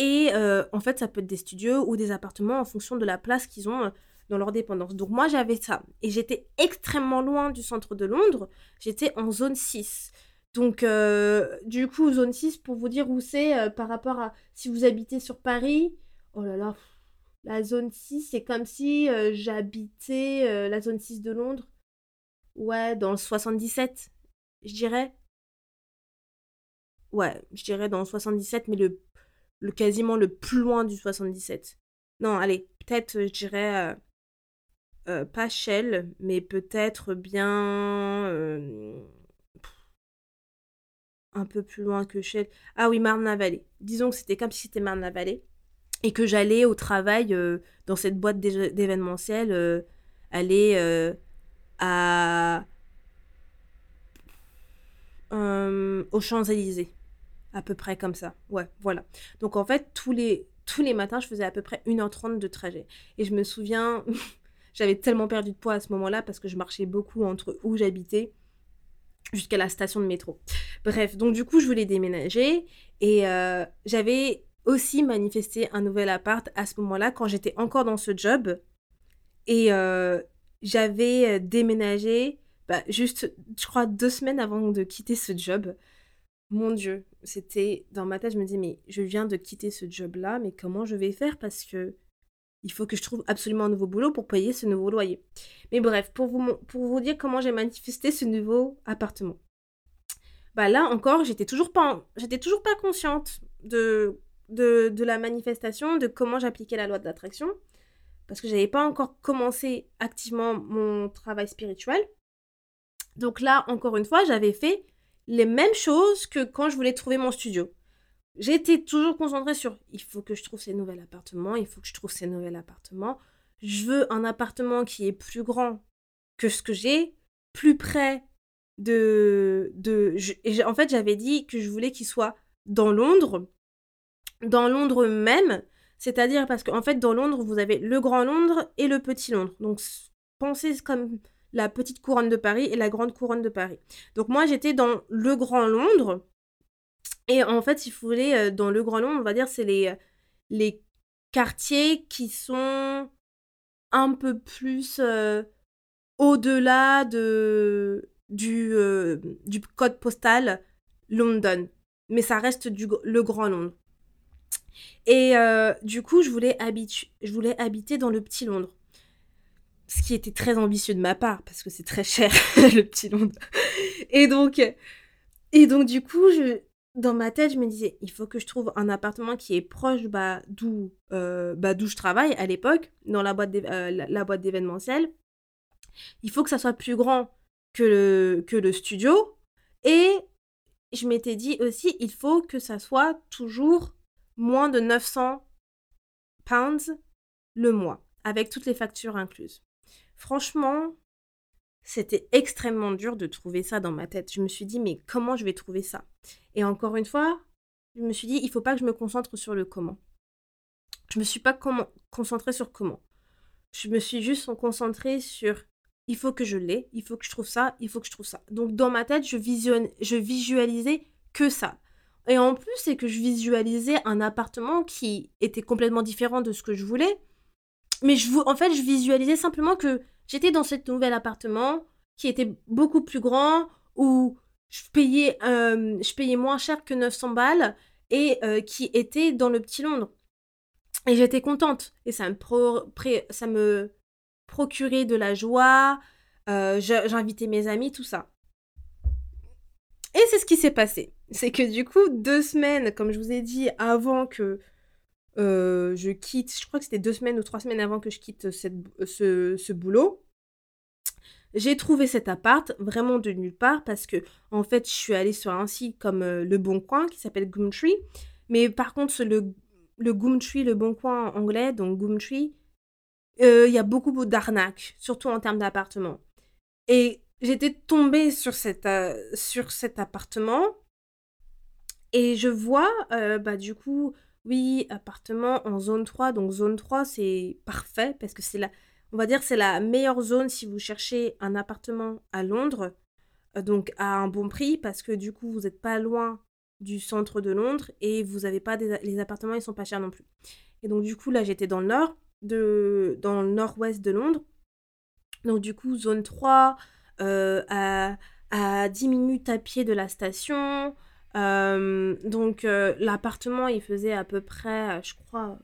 Et euh, en fait, ça peut être des studios ou des appartements en fonction de la place qu'ils ont euh, dans leur dépendance. Donc moi, j'avais ça. Et j'étais extrêmement loin du centre de Londres. J'étais en zone 6. Donc, du coup, zone 6, pour vous dire où c'est par rapport à si vous habitez sur Paris, oh là là, la zone 6, c'est comme si j'habitais la zone 6 de Londres. Ouais, dans le 77, je dirais. Ouais, je dirais dans le 77, mais le, le quasiment le plus loin du 77. Non, allez, peut-être, je dirais, euh, euh, pas Shell, mais peut-être bien... Euh, un peu plus loin que Shell. Ah oui, Marne-la-Vallée. Disons que c'était comme si c'était Marne-la-Vallée. Et que j'allais au travail dans cette boîte d'événementiel, aller à euh, aux Champs-Élysées. À peu près comme ça. Ouais, voilà. Donc en fait, tous les, tous les matins, je faisais à peu près 1h30 de trajet. Et je me souviens, <laughs> j'avais tellement perdu de poids à ce moment-là parce que je marchais beaucoup entre où j'habitais jusqu'à la station de métro. Bref, donc du coup, je voulais déménager et euh, j'avais aussi manifesté un nouvel appart à ce moment-là quand j'étais encore dans ce job. Et, euh, j'avais déménagé bah, juste, je crois, deux semaines avant de quitter ce job. Mon Dieu, c'était dans ma tête, je me dis, mais je viens de quitter ce job-là, mais comment je vais faire Parce que il faut que je trouve absolument un nouveau boulot pour payer ce nouveau loyer. Mais bref, pour vous, pour vous dire comment j'ai manifesté ce nouveau appartement. Bah là encore, j'étais toujours pas, j'étais toujours pas consciente de, de, de la manifestation, de comment j'appliquais la loi d'attraction, parce que j'avais pas encore commencé activement mon travail spirituel. Donc là, encore une fois, j'avais fait les mêmes choses que quand je voulais trouver mon studio. J'étais toujours concentrée sur il faut que je trouve ces nouveaux appartements, il faut que je trouve ces nouveaux appartements. Je veux un appartement qui est plus grand que ce que j'ai, plus près de. de et en fait, j'avais dit que je voulais qu'il soit dans Londres, dans Londres même, c'est-à-dire parce qu'en fait, dans Londres, vous avez le Grand Londres et le Petit Londres. Donc, pensez comme la petite couronne de Paris et la grande couronne de Paris. Donc, moi, j'étais dans le Grand Londres et en fait, il fallait, euh, dans le Grand Londres, on va dire, c'est les, euh, quartiers qui sont un peu plus euh, au-delà de, du, code postal London. Mais ça reste le Grand Londres. Et du coup, je voulais, je voulais habiter dans le petit Londres. Ce qui était très ambitieux de ma part, parce que c'est très cher, <laughs> le petit Londres. Et donc, et donc du coup, je, dans ma tête, je me disais, il faut que je trouve un appartement qui est proche bah, d'où euh, bah, je travaille à l'époque, dans la boîte euh, la, boîte d'événementiel. Il faut que ça soit plus grand que le, que le studio. Et je m'étais dit aussi, il faut que ça soit toujours moins de 900 pounds le mois, avec toutes les factures incluses. Franchement, c'était extrêmement dur de trouver ça dans ma tête. Je me suis dit, mais comment je vais trouver ça? Et encore une fois, je me suis dit, il faut pas que je me concentre sur le comment. Je me suis pas concentrée sur comment. Je me suis juste concentrée sur il faut que je l'ai, il faut que je trouve ça, il faut que je trouve ça. Donc dans ma tête, je, visionne, je visualisais que ça. Et en plus, c'est que je visualisais un appartement qui était complètement différent de ce que je voulais. Mais je, en fait, je visualisais simplement que J'étais dans cet nouvel appartement qui était beaucoup plus grand, où je payais, euh, moins cher que 900 balles et euh, qui était dans le petit Londres. Et j'étais contente. Et ça me, ça me procurait de la joie. Euh, j'invitais mes amis, tout ça. Et c'est ce qui s'est passé. C'est que du coup, deux semaines, comme je vous ai dit, avant que euh, je quitte, je crois que c'était deux semaines ou trois semaines avant que je quitte cette, ce, ce, boulot. J'ai trouvé cet appart vraiment de nulle part parce que en fait je suis allée sur un site comme euh, Le Bon Coin qui s'appelle Gumtree. Mais par contre le, le Gumtree, Le Bon Coin anglais, donc Gumtree, euh, il y a beaucoup d'arnaques, surtout en termes d'appartement. Et j'étais tombée sur, cette, sur cet appartement et je vois bah, du coup oui, appartement en zone 3. Donc zone 3, c'est parfait parce que c'est la, on va dire, c'est la meilleure zone si vous cherchez un appartement à Londres. Euh, donc à un bon prix parce que du coup, vous n'êtes pas loin du centre de Londres et vous avez pas les appartements, ils sont pas chers non plus. Et donc du coup, là, j'étais dans le nord, de, dans le nord-ouest de Londres. Donc du coup, zone 3, euh, à 10 minutes à pied de la station. Euh, donc euh, l'appartement, il faisait à peu près, je crois,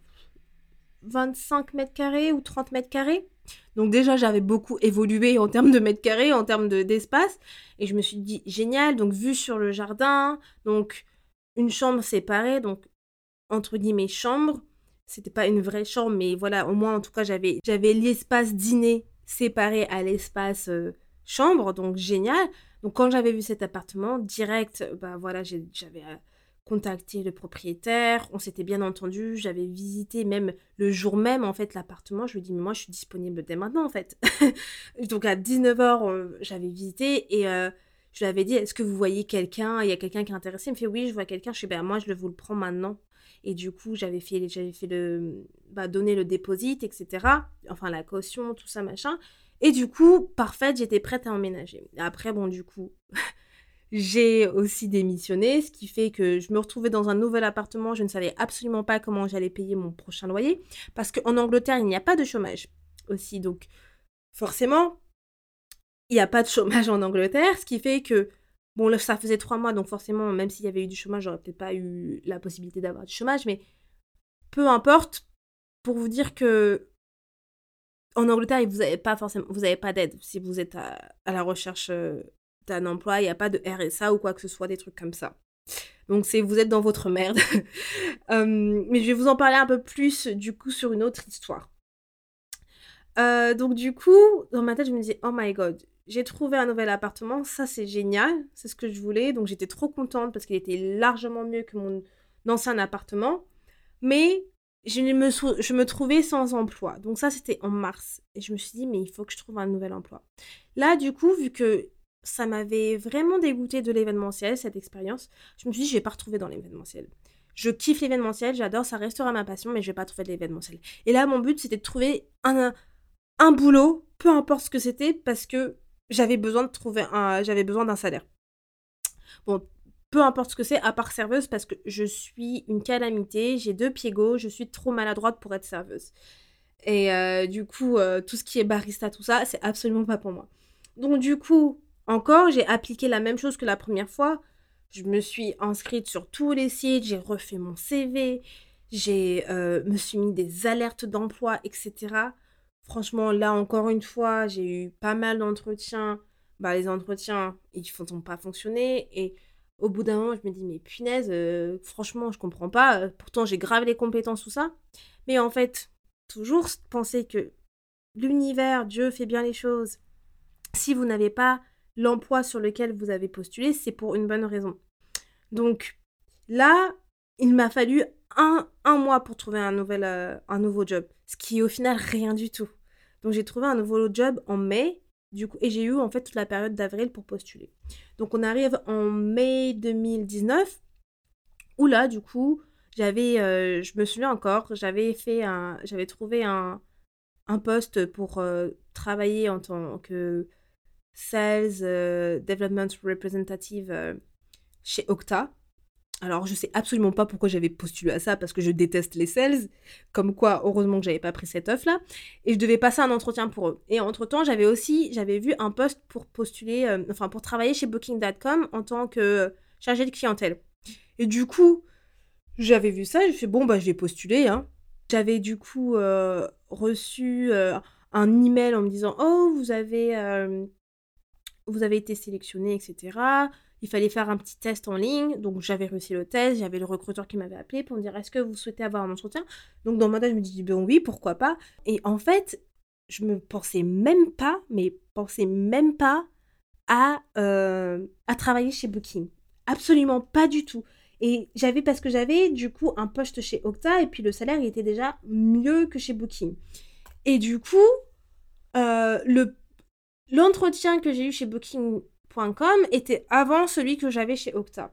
25 mètres carrés ou 30 mètres carrés. Donc déjà, j'avais beaucoup évolué en termes de mètres carrés, en termes d'espace. et je me suis dit, génial, donc vue sur le jardin, donc une chambre séparée, donc entre guillemets chambre. C'était pas une vraie chambre, mais voilà, au moins en tout cas, j'avais l'espace dîner séparé à l'espace euh, chambre, donc génial. Donc quand j'avais vu cet appartement, direct, bah voilà, j'avais euh, contacté le propriétaire, on s'était bien entendu, j'avais visité même le jour même en fait l'appartement, je lui ai dit mais moi je suis disponible dès maintenant en fait. <laughs> Donc à 19h j'avais visité et euh, je lui avais dit est-ce que vous voyez quelqu'un, il y a quelqu'un qui est intéressé, il me fait oui je vois quelqu'un, je suis ben moi je vous le prends maintenant. Et du coup, j'avais fait, fait le, bah, donner le dépôt, etc. Enfin, la caution, tout ça, machin. Et du coup, parfaite, j'étais prête à emménager. Après, bon, du coup, <laughs> j'ai aussi démissionné, ce qui fait que je me retrouvais dans un nouvel appartement. Je ne savais absolument pas comment j'allais payer mon prochain loyer. Parce qu'en Angleterre, il n'y a pas de chômage aussi. Donc, forcément, il n'y a pas de chômage en Angleterre, ce qui fait que, bon, là, ça faisait trois mois, donc forcément, même s'il y avait eu du chômage, j'aurais peut-être pas eu la possibilité d'avoir du chômage, mais peu importe, pour vous dire que en Angleterre, vous n'avez pas forcément, vous n'avez pas d'aide si vous êtes à, la recherche euh, d'un emploi, il n'y a pas de RSA ou quoi que ce soit, des trucs comme ça. Donc c'est vous êtes dans votre merde. <laughs> mais je vais vous en parler un peu plus du coup sur une autre histoire. Euh, donc du coup, dans ma tête, je me dis, oh my god, j'ai trouvé un nouvel appartement, ça c'est génial, c'est ce que je voulais. Donc j'étais trop contente parce qu'il était largement mieux que mon ancien appartement. Mais je me, trouvais sans emploi. Donc ça c'était en mars. Et je me suis dit, mais il faut que je trouve un nouvel emploi. Là, du coup, vu que ça m'avait vraiment dégoûté de l'événementiel, cette expérience, je me suis dit, je vais pas retrouver dans l'événementiel. Je kiffe l'événementiel, j'adore, ça restera ma passion, mais je vais pas trouver de l'événementiel. Et là, mon but, c'était de trouver un, un boulot, peu importe ce que c'était, parce que j'avais besoin de trouver un, j'avais besoin d'un salaire. Bon, peu importe ce que c'est, à part serveuse, parce que je suis une calamité, j'ai deux pieds gauche, je suis trop maladroite pour être serveuse. Et euh, du coup, euh, tout ce qui est barista, tout ça, c'est absolument pas pour moi. Donc du coup, encore, j'ai appliqué la même chose que la première fois. Je me suis inscrite sur tous les sites, j'ai refait mon CV, j'ai euh, me suis mis des alertes d'emploi, etc. Franchement, là, encore une fois, j'ai eu pas mal d'entretiens. Bah, les entretiens, ils ne font pas fonctionner? Et au bout d'un moment, je me dis, mais punaise, euh, franchement, je comprends pas. Euh, pourtant, j'ai grave les compétences, tout ça. Mais en fait, toujours penser que l'univers, Dieu fait bien les choses. Si vous n'avez pas l'emploi sur lequel vous avez postulé, c'est pour une bonne raison. Donc là, il m'a fallu un, un, mois pour trouver un, nouvel, euh, un nouveau job, ce qui est au final rien du tout. Donc j'ai trouvé un nouveau job en mai, du coup, et j'ai eu en fait toute la période d'avril pour postuler. Donc on arrive en mai 2019, où là, du coup, j'avais, euh, je me souviens encore, j'avais fait un, j'avais trouvé un, un poste pour euh, travailler en tant que Sales Development Representative chez Octa. Alors, je sais absolument pas pourquoi j'avais postulé à ça parce que je déteste les sales. Comme quoi, heureusement que j'avais pas pris cette offre là. Et je devais passer un entretien pour eux. Et entre temps, j'avais aussi, j'avais vu un poste pour postuler, euh, enfin pour travailler chez Booking.com en tant que chargé de clientèle. Et du coup, j'avais vu ça, j'ai fait bon bah je vais postuler. Hein. J'avais du coup euh, reçu euh, un email en me disant oh vous avez vous avez été sélectionné, etc il fallait faire un petit test en ligne. Donc j'avais réussi le test, j'avais le recruteur qui m'avait appelé pour me dire est-ce que vous souhaitez avoir un entretien? Donc dans ma tête, je me dis ben oui, pourquoi pas? Et en fait, je me pensais même pas, mais pensais même pas à, euh, à travailler chez Booking. Absolument pas du tout. Et j'avais, parce que j'avais du coup un poste chez Octa et puis le salaire il était déjà mieux que chez Booking. Et du coup, euh, le, l'entretien que j'ai eu chez Booking était avant celui que j'avais chez Octa.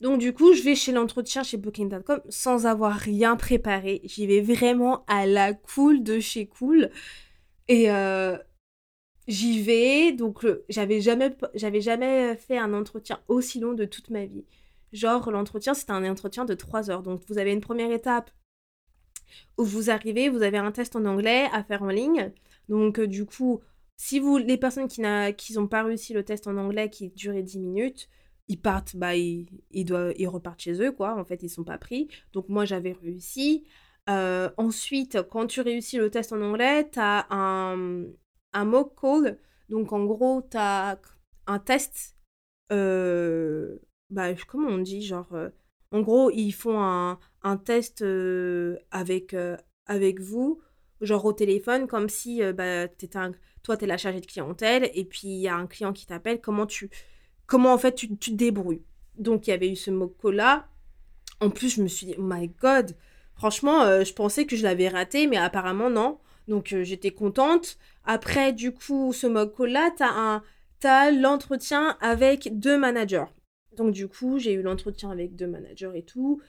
Donc du coup, je vais chez l'entretien chez Booking.com sans avoir rien préparé. J'y vais vraiment à la cool de chez cool. Et euh, j'y vais. Donc j'avais jamais, j'avais jamais fait un entretien aussi long de toute ma vie. Genre l'entretien, c'était un entretien de 3 heures. Donc vous avez une première étape où vous arrivez, vous avez un test en anglais à faire en ligne. Donc euh, du coup, si vous, les personnes qui n'ont pas réussi le test en anglais qui durait 10 minutes, ils partent, bah, ils, doivent, ils repartent chez eux, quoi. En fait, ils sont pas pris. Donc, moi, j'avais réussi. Euh, ensuite, quand tu réussis le test en anglais, tu as un, un mock call. Donc, en gros, tu as un test. Euh, bah, comment on dit Genre, euh, en gros, ils font un, un test avec, avec vous, genre au téléphone, comme si bah, étais un toi, tu es la chargée de clientèle et puis il y a un client qui t'appelle. Comment tu, comment en fait tu, te débrouilles? Donc, il y avait eu ce moco-là. En plus, je me suis dit, oh my god, franchement, euh, je pensais que je l'avais raté, mais apparemment, non. Donc, euh, j'étais contente. Après, du coup, ce moco-là, tu as, as l'entretien avec deux managers. Donc, du coup, j'ai eu l'entretien avec deux managers et tout.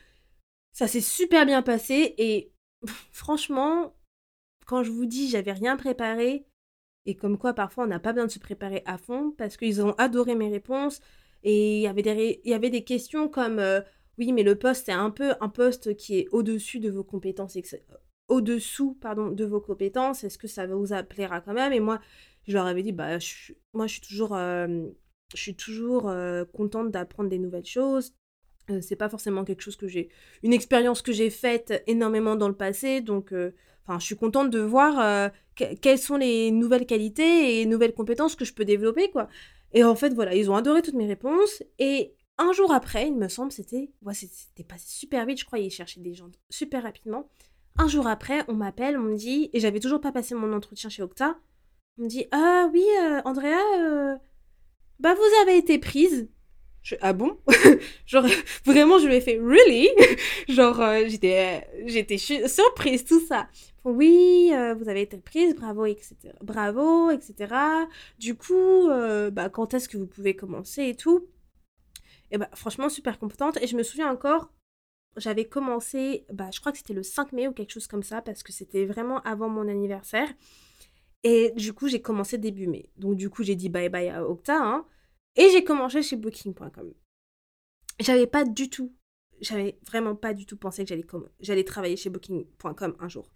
Ça s'est super bien passé et franchement, quand je vous dis j'avais rien préparé, et comme quoi, parfois, on n'a pas besoin de se préparer à fond parce qu'ils ont adoré mes réponses. Et il y avait des, y avait des questions comme euh, Oui, mais le poste, c'est un peu un poste qui est au-dessus de vos compétences, au-dessous pardon, de vos compétences Est-ce que ça vous plaira quand même? Et moi, je leur avais dit, bah, moi, je suis toujours, je suis toujours contente d'apprendre des nouvelles choses. c'est pas forcément quelque chose que j'ai... Une expérience que j'ai faite énormément dans le passé, donc... Enfin, je suis contente de voir quelles sont les nouvelles qualités et nouvelles compétences que je peux développer, quoi. Et en fait, voilà, ils ont adoré toutes mes réponses. Et un jour après, il me semble, c'était... Ouais, c'était passé super vite, je crois, ils cherchaient des gens super rapidement. Un jour après, on m'appelle, on me dit... Et j'avais toujours pas passé mon entretien chez Octa. On me dit Ah oui, euh, Andrea, euh, bah vous avez été prise. Je, ah bon? <laughs> Genre, vraiment, je lui ai fait Really Genre, euh, j'étais, j'étais surprise, tout ça. Oui, vous avez été prise, bravo, etc. Bravo, etc. Du coup, bah, quand est-ce que vous pouvez commencer et tout? Et bah, franchement, super compétente. Et je me souviens encore, j'avais commencé, bah, je crois que c'était le 5 mai ou quelque chose comme ça, parce que c'était vraiment avant mon anniversaire. Et du coup, j'ai commencé début mai. Donc, du coup, j'ai dit bye bye à Octa. Hein, et j'ai commencé chez Booking.com. J'avais pas du tout, j'avais vraiment pas du tout pensé que j'allais travailler chez Booking.com un jour.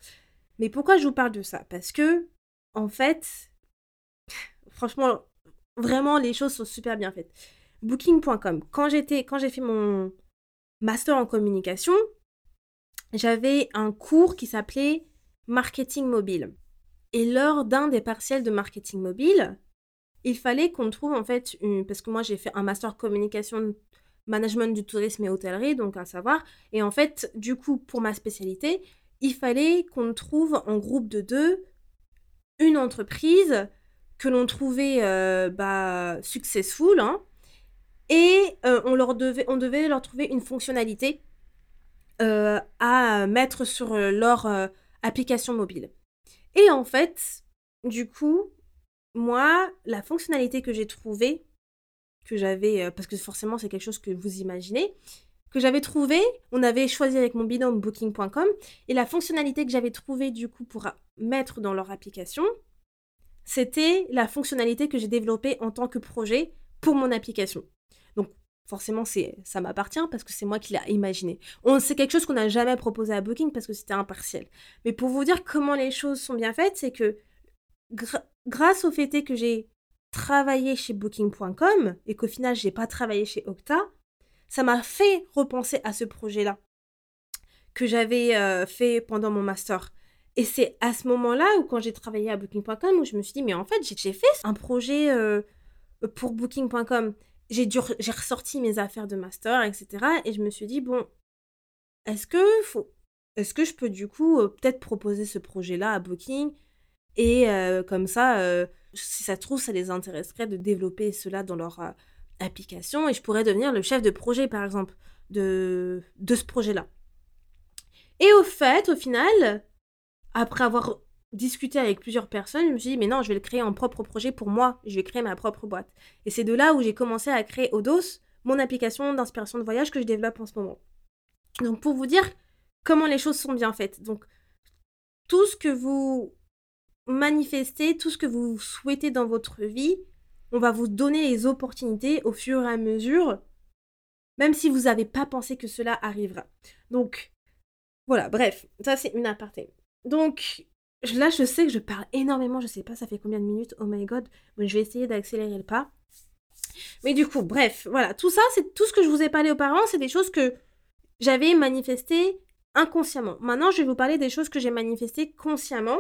Mais pourquoi je vous parle de ça? Parce que, en fait, franchement, vraiment, les choses sont super bien faites. Booking.com, quand, j'étais, quand j'ai fait mon master en communication, j'avais un cours qui s'appelait Marketing mobile. Et lors d'un des partiels de marketing mobile, il fallait qu'on trouve en fait, une... parce que moi j'ai fait un master communication, management du tourisme et hôtellerie, donc à savoir, et en fait, du coup, pour ma spécialité, il fallait qu'on trouve en groupe de deux une entreprise que l'on trouvait euh, bah, successful, hein, et euh, on, leur devait, leur trouver une fonctionnalité euh, à mettre sur leur application mobile. Et en fait, du coup, moi, la fonctionnalité que j'ai trouvée, que j'avais, parce que forcément c'est quelque chose que vous imaginez, que j'avais trouvé, on avait choisi avec mon binôme booking.com, et la fonctionnalité que j'avais trouvée du coup pour mettre dans leur application, c'était la fonctionnalité que j'ai développée en tant que projet pour mon application. Donc forcément ça m'appartient parce que c'est moi qui l'ai imaginé. c'est quelque chose qu'on n'a jamais proposé à Booking parce que c'était impartiel. Mais pour vous dire comment les choses sont bien faites, c'est que grâce au fait que j'ai travaillé chez booking.com et qu'au final j'ai pas travaillé chez Octa, ça m'a fait repenser à ce projet-là que j'avais euh, fait pendant mon master. Et c'est à ce moment-là où quand j'ai travaillé à booking.com où je me suis dit mais en fait j'ai fait un projet euh, pour booking.com j'ai j'ai ressorti mes affaires de master, etc. Et je me suis dit, bon, est-ce que, faut, est-ce que je peux du coup euh, peut-être proposer ce projet-là à Booking Et comme ça, si ça trouve, ça les intéresserait de développer cela dans leur application et je pourrais devenir le chef de projet, par exemple, de, de ce projet-là. Et au fait, au final, après avoir discuter avec plusieurs personnes, je me suis dit, mais non, je vais le créer en propre projet pour moi, je vais créer ma propre boîte. Et c'est de là où j'ai commencé à créer Odos, mon application d'inspiration de voyage que je développe en ce moment. Donc pour vous dire comment les choses sont bien faites. Donc tout ce que vous manifestez, tout ce que vous souhaitez dans votre vie, on va vous donner les opportunités au fur et à mesure, même si vous n'avez pas pensé que cela arrivera. Donc voilà, bref, ça c'est une aparté. Donc Là, je sais que je parle énormément, je sais pas, ça fait combien de minutes, oh my god. Je vais essayer d'accélérer le pas. Mais du coup, bref, voilà, tout ça, c'est tout ce que je vous ai parlé auparavant, c'est des choses que j'avais manifestées inconsciemment. Maintenant, je vais vous parler des choses que j'ai manifestées consciemment.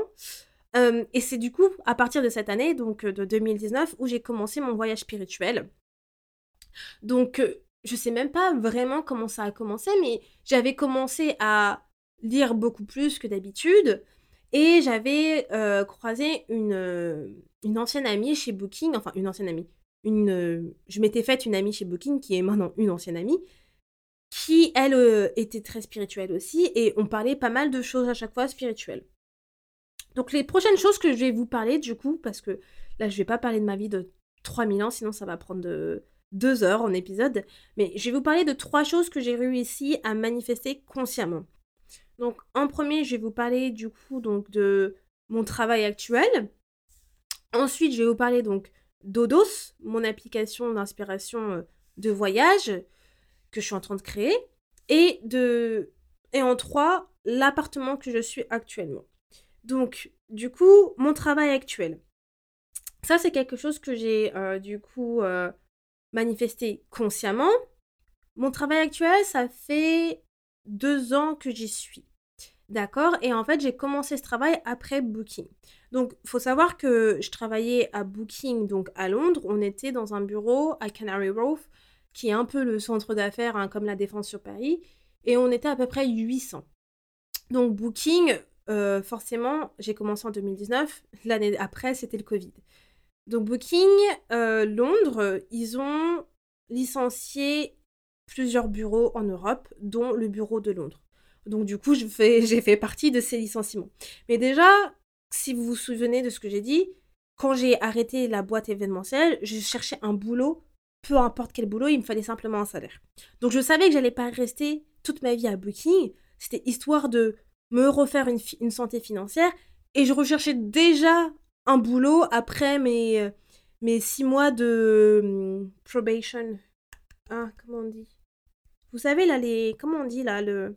Et c'est du coup à partir de cette année, donc euh, de 2019, où j'ai commencé mon voyage spirituel. Donc, euh, je sais même pas vraiment comment ça a commencé, mais j'avais commencé à lire beaucoup plus que d'habitude. Et j'avais euh, croisé une, une ancienne amie chez Booking, enfin une ancienne amie. Une, je m'étais faite une amie chez Booking qui est maintenant une ancienne amie, qui elle était très spirituelle aussi, et on parlait pas mal de choses à chaque fois spirituelles. Donc les prochaines choses que je vais vous parler du coup, parce que là je vais pas parler de ma vie de 3000 ans, sinon ça va prendre de, deux heures en épisode, mais je vais vous parler de trois choses que j'ai réussi à manifester consciemment. Donc en premier, je vais vous parler du coup donc de mon travail actuel. Ensuite, je vais vous parler donc d'Odos, mon application d'inspiration euh, de voyage que je suis en train de créer. Et, de... et en trois, l'appartement que je suis actuellement. Donc, du coup, mon travail actuel. Ça, c'est quelque chose que j'ai, euh, du coup, euh, manifesté consciemment. Mon travail actuel, ça fait deux ans que j'y suis. D'accord? Et en fait, j'ai commencé ce travail après Booking. Donc, faut savoir que je travaillais à Booking, donc à Londres. On était dans un bureau à Canary Wharf, qui est un peu le centre d'affaires, hein, comme la Défense sur Paris. Et on était à peu près 800. Donc, Booking, euh, forcément, j'ai commencé en 2019. L'année après, c'était le Covid. Donc, Booking, euh, Londres, ils ont licencié plusieurs bureaux en Europe, dont le bureau de Londres. Donc du coup, <laughs> j'ai fait partie de ces licenciements. Mais déjà, si vous vous souvenez de ce que j'ai dit, quand j'ai arrêté la boîte événementielle, je cherchais un boulot, peu importe quel boulot, il me fallait simplement un salaire. Donc je savais que j'allais pas rester toute ma vie à Booking. C'était histoire de me refaire une, santé financière. Et je recherchais déjà un boulot après mes, mes six mois de hum, probation. Ah, comment on dit? Vous savez, là, les. Comment on dit, là, le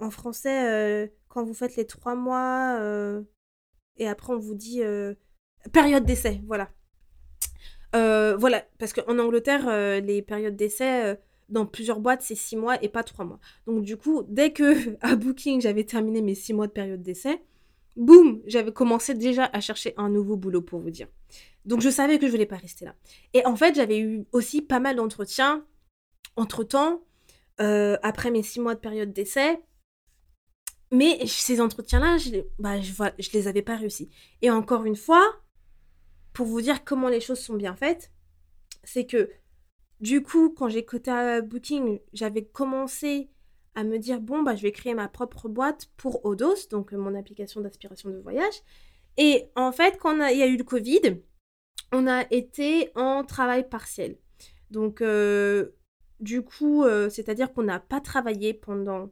en français, euh, quand vous faites les trois mois euh, et après on vous dit euh, période d'essai, voilà. voilà, parce qu'en Angleterre, les périodes d'essai dans plusieurs boîtes, c'est six mois et pas trois mois. Donc du coup, dès que <laughs> à Booking, j'avais terminé mes six mois de période d'essai, boum, j'avais commencé déjà à chercher un nouveau boulot pour vous dire. Donc je savais que je voulais pas rester là. Et en fait, j'avais eu aussi pas mal d'entretiens entre-temps, après mes six mois de période d'essai, mais ces entretiens-là, je, bah, je, je les avais pas réussis. Et encore une fois, pour vous dire comment les choses sont bien faites, c'est que du coup, quand j'ai coté Booking, j'avais commencé à me dire bon bah je vais créer ma propre boîte pour Odos, donc mon application d'aspiration de voyage. Et en fait, quand il y a eu le Covid, on a été en travail partiel. Donc euh, du coup, euh, c'est-à-dire qu'on n'a pas travaillé pendant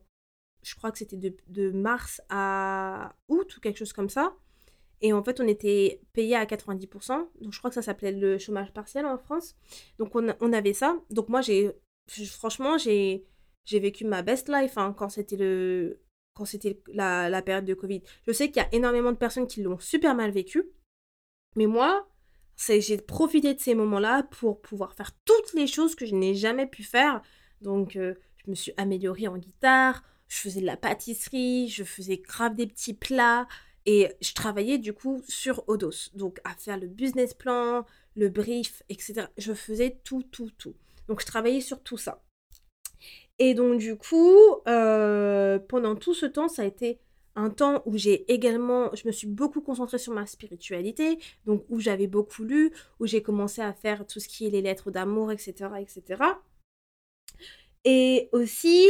je crois que c'était de, mars à août ou quelque chose comme ça. Et en fait, on était payé à 90%. Donc, je crois que ça s'appelait le chômage partiel en France. Donc, on, avait ça. Donc, moi, j'ai. Franchement, j'ai vécu ma best life hein, quand c'était le quand c'était la, la, période de Covid. Je sais qu'il y a énormément de personnes qui l'ont super mal vécu. Mais moi, j'ai profité de ces moments-là pour pouvoir faire toutes les choses que je n'ai jamais pu faire. Donc, euh, je me suis améliorée en guitare, je faisais de la pâtisserie, je faisais grave des petits plats et je travaillais du coup sur Odos. Donc à faire le business plan, le brief, etc. Je faisais tout, tout, tout. Donc je travaillais sur tout ça. Et donc du coup, euh, pendant tout ce temps, ça a été un temps où j'ai également, je me suis beaucoup concentrée sur ma spiritualité, donc où j'avais beaucoup lu, où j'ai commencé à faire tout ce qui est les lettres d'amour, etc., etc. Et aussi,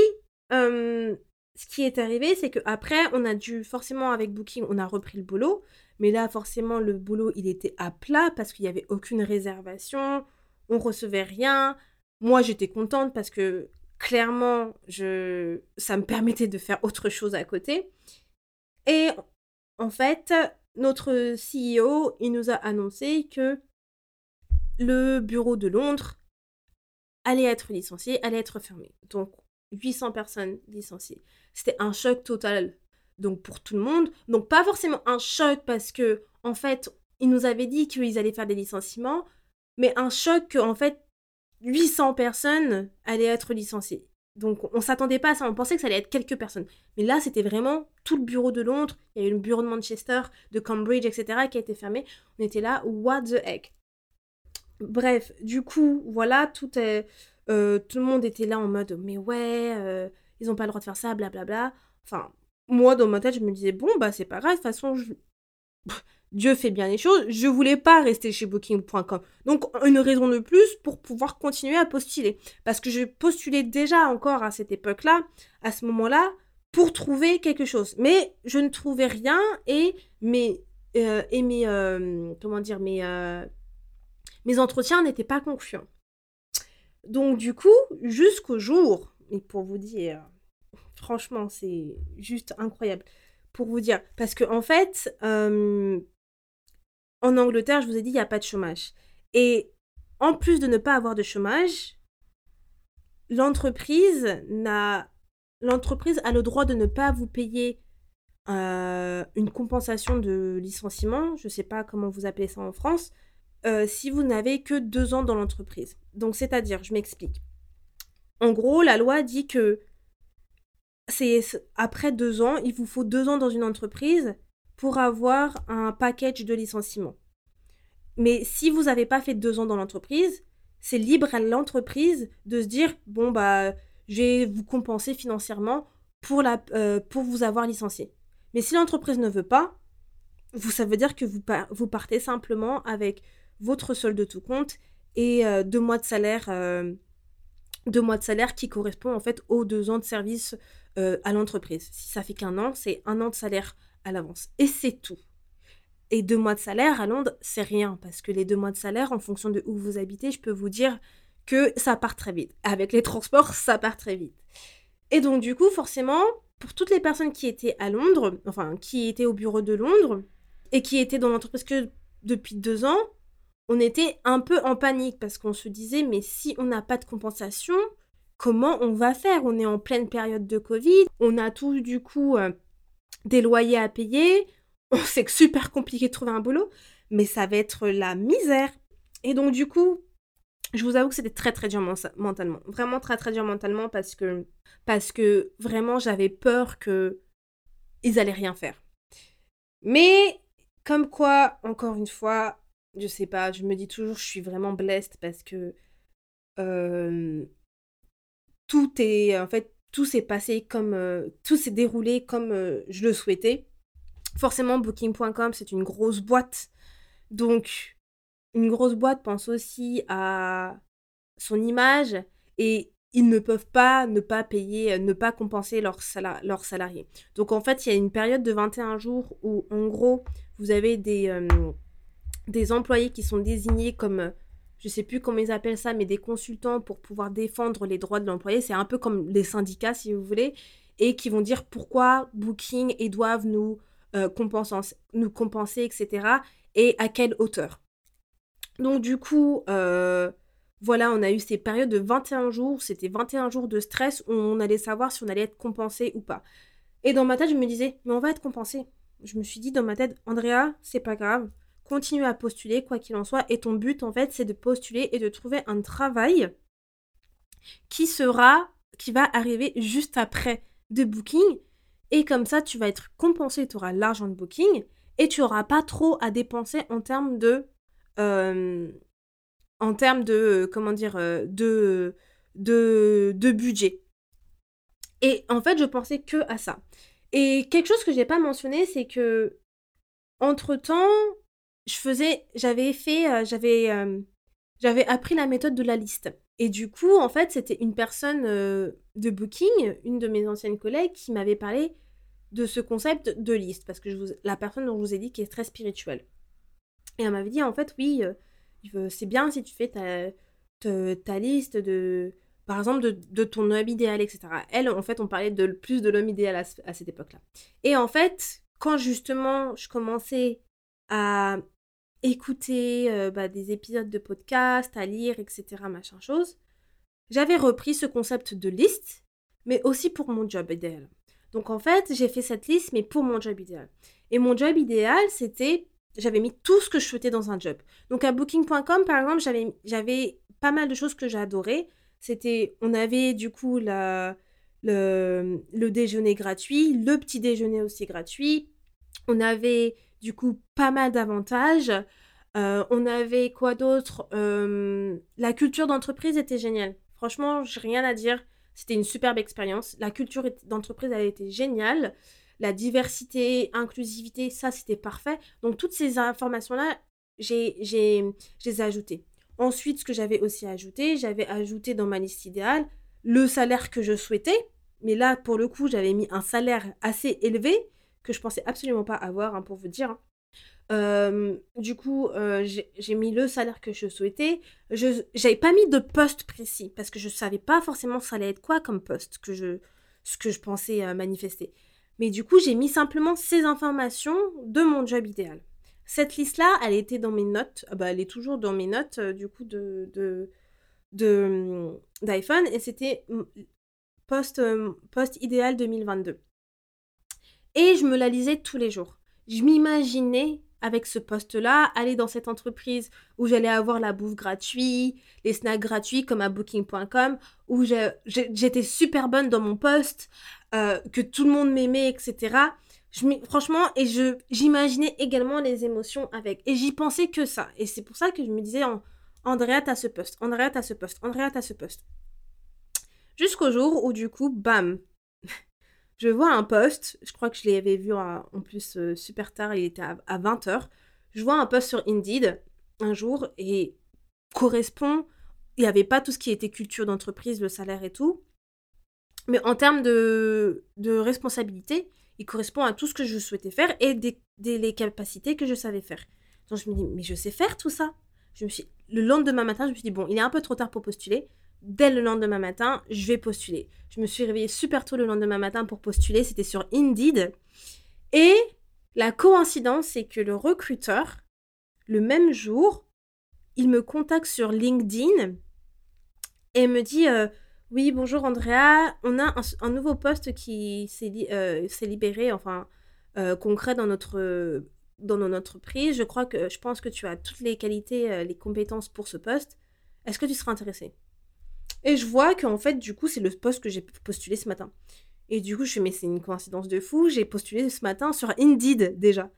euh, ce qui est arrivé, c'est qu'après, on a dû, forcément, avec Booking, on a repris le boulot. Mais là, forcément, le boulot, il était à plat parce qu'il n'y avait aucune réservation. On recevait rien. Moi, j'étais contente parce que clairement, je... ça me permettait de faire autre chose à côté. Et en fait, notre CEO, il nous a annoncé que le bureau de Londres allait être licencié, allait être fermé. Donc, 800 personnes licenciées. C'était un choc total. Donc pour tout le monde, donc pas forcément un choc parce que en fait, ils nous avaient dit qu'ils allaient faire des licenciements, mais un choc que en fait 800 personnes allaient être licenciées. Donc on s'attendait pas à ça, on pensait que ça allait être quelques personnes. Mais là, c'était vraiment tout le bureau de Londres, il y a eu le bureau de Manchester, de Cambridge, etc. qui a été fermé. On était là, what the heck? Bref, du coup, voilà, tout est... Euh, tout le monde était là en mode mais ouais, euh, ils n'ont pas le droit de faire ça, blablabla. Enfin, moi dans ma tête, je me disais bon, bah c'est pas grave, de toute façon, Dieu fait bien les choses. Je voulais pas rester chez Booking.com. Donc, une raison de plus pour pouvoir continuer à postuler. Parce que je postulais déjà encore à cette époque-là, à ce moment-là, pour trouver quelque chose. Mais je ne trouvais rien et mes, euh, et mes comment dire, mes, mes entretiens n'étaient pas concluants. Donc du coup, jusqu'au jour, et pour vous dire, franchement, c'est juste incroyable. Pour vous dire, parce que en fait, euh, en Angleterre, je vous ai dit, il n'y a pas de chômage. Et en plus de ne pas avoir de chômage, l'entreprise n'a l'entreprise a le droit de ne pas vous payer euh, une compensation de licenciement, je ne sais pas comment vous appelez ça en France, euh, si vous n'avez que deux ans dans l'entreprise. Donc, c'est-à-dire, je m'explique. En gros, la loi dit que c'est après deux ans, il vous faut deux ans dans une entreprise pour avoir un package de licenciement. Mais si vous n'avez pas fait deux ans dans l'entreprise, c'est libre à l'entreprise de se dire bon bah je vais vous compenser financièrement pour, la, euh, pour vous avoir licencié. Mais si l'entreprise ne veut pas, vous, ça veut dire que vous, vous partez simplement avec votre solde de tout compte et euh, deux mois de salaire, euh, deux mois de salaire qui correspond en fait aux deux ans de service à l'entreprise. Si ça fait qu'un an, c'est un an de salaire à l'avance. Et c'est tout. Et deux mois de salaire à Londres, c'est rien, parce que les deux mois de salaire, en fonction de où vous habitez, je peux vous dire que ça part très vite. Avec les transports, ça part très vite. Et donc, du coup, forcément, pour toutes les personnes qui étaient à Londres, enfin, qui étaient au bureau de Londres, et qui étaient dans l'entreprise que depuis deux ans, on était un peu en panique, parce qu'on se disait, mais si on n'a pas de compensation, comment on va faire? On est en pleine période de Covid, on a tous, du coup, euh, des loyers à payer, <laughs> c'est super compliqué de trouver un boulot, mais ça va être la misère. Et donc, du coup, je vous avoue que c'était très, très dur mentalement. Vraiment très, très dur mentalement parce que, parce que vraiment, j'avais peur que ils allaient rien faire. Mais, comme quoi, encore une fois, je sais pas, je me dis toujours, je suis vraiment blessed parce que euh, tout est, en fait, tout s'est passé comme, euh, tout s'est déroulé comme euh, je le souhaitais forcément, Booking.com, c'est une grosse boîte. Donc, une grosse boîte pense aussi à son image et ils ne peuvent pas ne pas payer, ne pas compenser leurs, salariés. Donc, en fait, il y a une période de 21 jours où, en gros, vous avez des, des employés qui sont désignés comme je sais plus comment ils appellent ça, mais des consultants pour pouvoir défendre les droits de l'employé. C'est un peu comme les syndicats, si vous voulez, et qui vont dire pourquoi Booking et doivent nous euh, nous compenser, etc. Et à quelle hauteur. Donc du coup, euh, voilà, on a eu ces périodes de 21 jours. C'était 21 jours de stress où on allait savoir si on allait être compensé ou pas. Et dans ma tête, je me disais, mais on va être compensé. Je me suis dit dans ma tête, Andrea, c'est pas grave. Continue à postuler, quoi qu'il en soit. Et ton but, en fait, c'est de postuler et de trouver un travail qui sera, qui va arriver juste après de Booking et comme ça, tu vas être compensé, tu auras l'argent de booking et tu n'auras pas trop à dépenser en termes de. Euh, en termes de. Comment dire euh, de, de, de budget. Et en fait, je pensais que à ça. Et quelque chose que j'ai pas mentionné, c'est que. Entre temps, je faisais. J'avais fait. Euh, j'avais. j'avais appris la méthode de la liste. Et du coup, en fait, c'était une personne euh, de Booking, une de mes anciennes collègues, qui m'avait parlé de ce concept de liste, parce que je vous, la personne dont je vous ai dit qui est très spirituelle. Et elle m'avait dit, en fait, oui, euh, c'est bien si tu fais ta, ta, liste de, par exemple, de, de, ton homme idéal, etc. Elle, en fait, on parlait de plus de l'homme idéal à cette époque-là. Et en fait, quand justement je commençais à écouter euh, bah, des épisodes de podcast, à lire, etc., machin chose, j'avais repris ce concept de liste, mais aussi pour mon job idéal. Donc en fait, j'ai fait cette liste, mais pour mon job idéal. Et mon job idéal, c'était, j'avais mis tout ce que je souhaitais dans un job. Donc à booking.com, par exemple, j'avais, pas mal de choses que j'adorais. C'était, on avait du coup la, le déjeuner gratuit, le petit déjeuner aussi gratuit. On avait du coup pas mal d'avantages. Euh, on avait quoi d'autre? Euh, La culture d'entreprise était géniale. Franchement, j'ai rien à dire. C'était une superbe expérience. La culture d'entreprise, elle était géniale. La diversité, inclusivité, ça, c'était parfait. Donc, toutes ces informations-là, j'ai, j'ai. Ensuite, ce que j'avais aussi ajouté, j'avais ajouté dans ma liste idéale le salaire que je souhaitais. Mais là, pour le coup, j'avais mis un salaire assez élevé que je pensais absolument pas avoir, hein, pour vous dire. Hein. Euh, du coup, euh, j'ai mis le salaire que je souhaitais. Je n'avais pas mis de poste précis parce que je savais pas forcément ça allait être quoi comme poste que je, ce que je pensais euh, manifester. Mais du coup, j'ai mis simplement ces informations de mon job idéal. Cette liste-là, elle était dans mes notes. Ah bah, elle est toujours dans mes notes du coup de d'iPhone et c'était post, euh, post idéal 2022. Et je me la lisais tous les jours. Je m'imaginais avec ce poste-là, aller dans cette entreprise où j'allais avoir la bouffe gratuite, les snacks gratuits comme à booking.com, où j'étais super bonne dans mon poste, euh, que tout le monde m'aimait, etc. Franchement, et j'imaginais également les émotions avec. Et j'y pensais que ça. Et c'est pour ça que je me disais, Andrea, t'as ce poste, Andrea, t'as ce poste, Andrea, t'as ce poste. Jusqu'au jour où, du coup, bam, je vois un post, je crois que je l'avais vu en plus euh, super tard, il était à, 20h. Je vois un post sur Indeed un jour et correspond, il n'y avait pas tout ce qui était culture d'entreprise, le salaire et tout. Mais en termes de, de responsabilité, il correspond à tout ce que je souhaitais faire et des, les capacités que je savais faire. Donc je me dis, mais je sais faire tout ça. Je me suis, le lendemain matin, je me suis dit, bon, il est un peu trop tard pour postuler dès le lendemain matin, je vais postuler. Je me suis réveillée super tôt le lendemain matin pour postuler, c'était sur Indeed. Et la coïncidence, c'est que le recruteur, le même jour, il me contacte sur LinkedIn et me dit euh, Oui, bonjour Andrea, on a un, nouveau poste qui s'est euh, libéré, enfin euh, concret dans notre, dans notre entreprise. Je crois que je pense que tu as toutes les qualités, les compétences pour ce poste. Est-ce que tu seras intéressé et je vois qu'en fait, du coup, c'est le poste que j'ai postulé ce matin. Et du coup, je fais, mais c'est une coïncidence de fou, j'ai postulé ce matin sur Indeed déjà.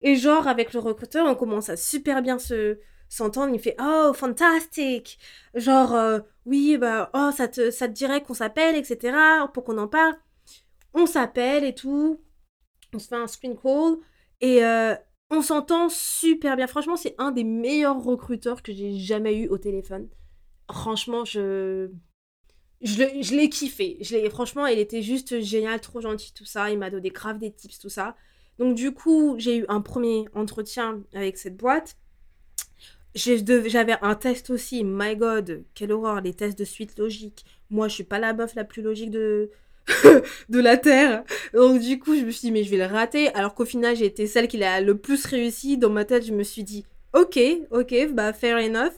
Et genre, avec le recruteur, on commence à super bien se s'entendre. Il fait, oh, fantastique Genre, euh, oui, bah, oh, ça te, ça te dirait qu'on s'appelle, etc., pour qu'on en parle. On s'appelle et tout. On se fait un screen call. Et euh, on s'entend super bien. Franchement, c'est un des meilleurs recruteurs que j'ai jamais eu au téléphone franchement, je. Je l'ai kiffé. Je franchement, il était juste génial, trop gentil, tout ça. Il m'a donné grave des tips, tout ça. Donc, du coup, j'ai eu un premier entretien avec cette boîte. J'avais un test aussi. My God, quelle horreur, les tests de suite logique. Moi, je suis pas la meuf la plus logique de, <laughs> de la Terre. Donc, du coup, je me suis dit, mais je vais le rater. Alors qu'au final, j'ai été celle qui l'a le plus réussi. Dans ma tête, je me suis dit, ok, ok, bah, fair enough.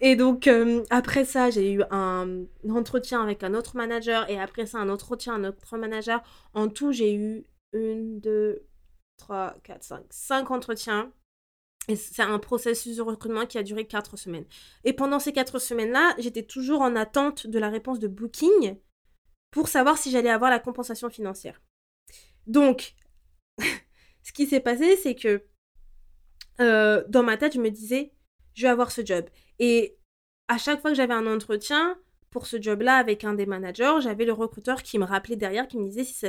Et donc, euh, après ça, j'ai eu un, entretien avec un autre manager. Et après ça, un entretien, un autre manager. En tout, j'ai eu une, deux, trois, quatre, cinq, cinq entretiens. Et c'est un processus de recrutement qui a duré quatre semaines. Et pendant ces quatre semaines-là, j'étais toujours en attente de la réponse de Booking pour savoir si j'allais avoir la compensation financière. Donc, <laughs> ce qui s'est passé, c'est que euh, dans ma tête, je me disais, je vais avoir ce job. Et à chaque fois que j'avais un entretien pour ce job-là avec un des managers, j'avais le recruteur qui me rappelait derrière, qui me disait si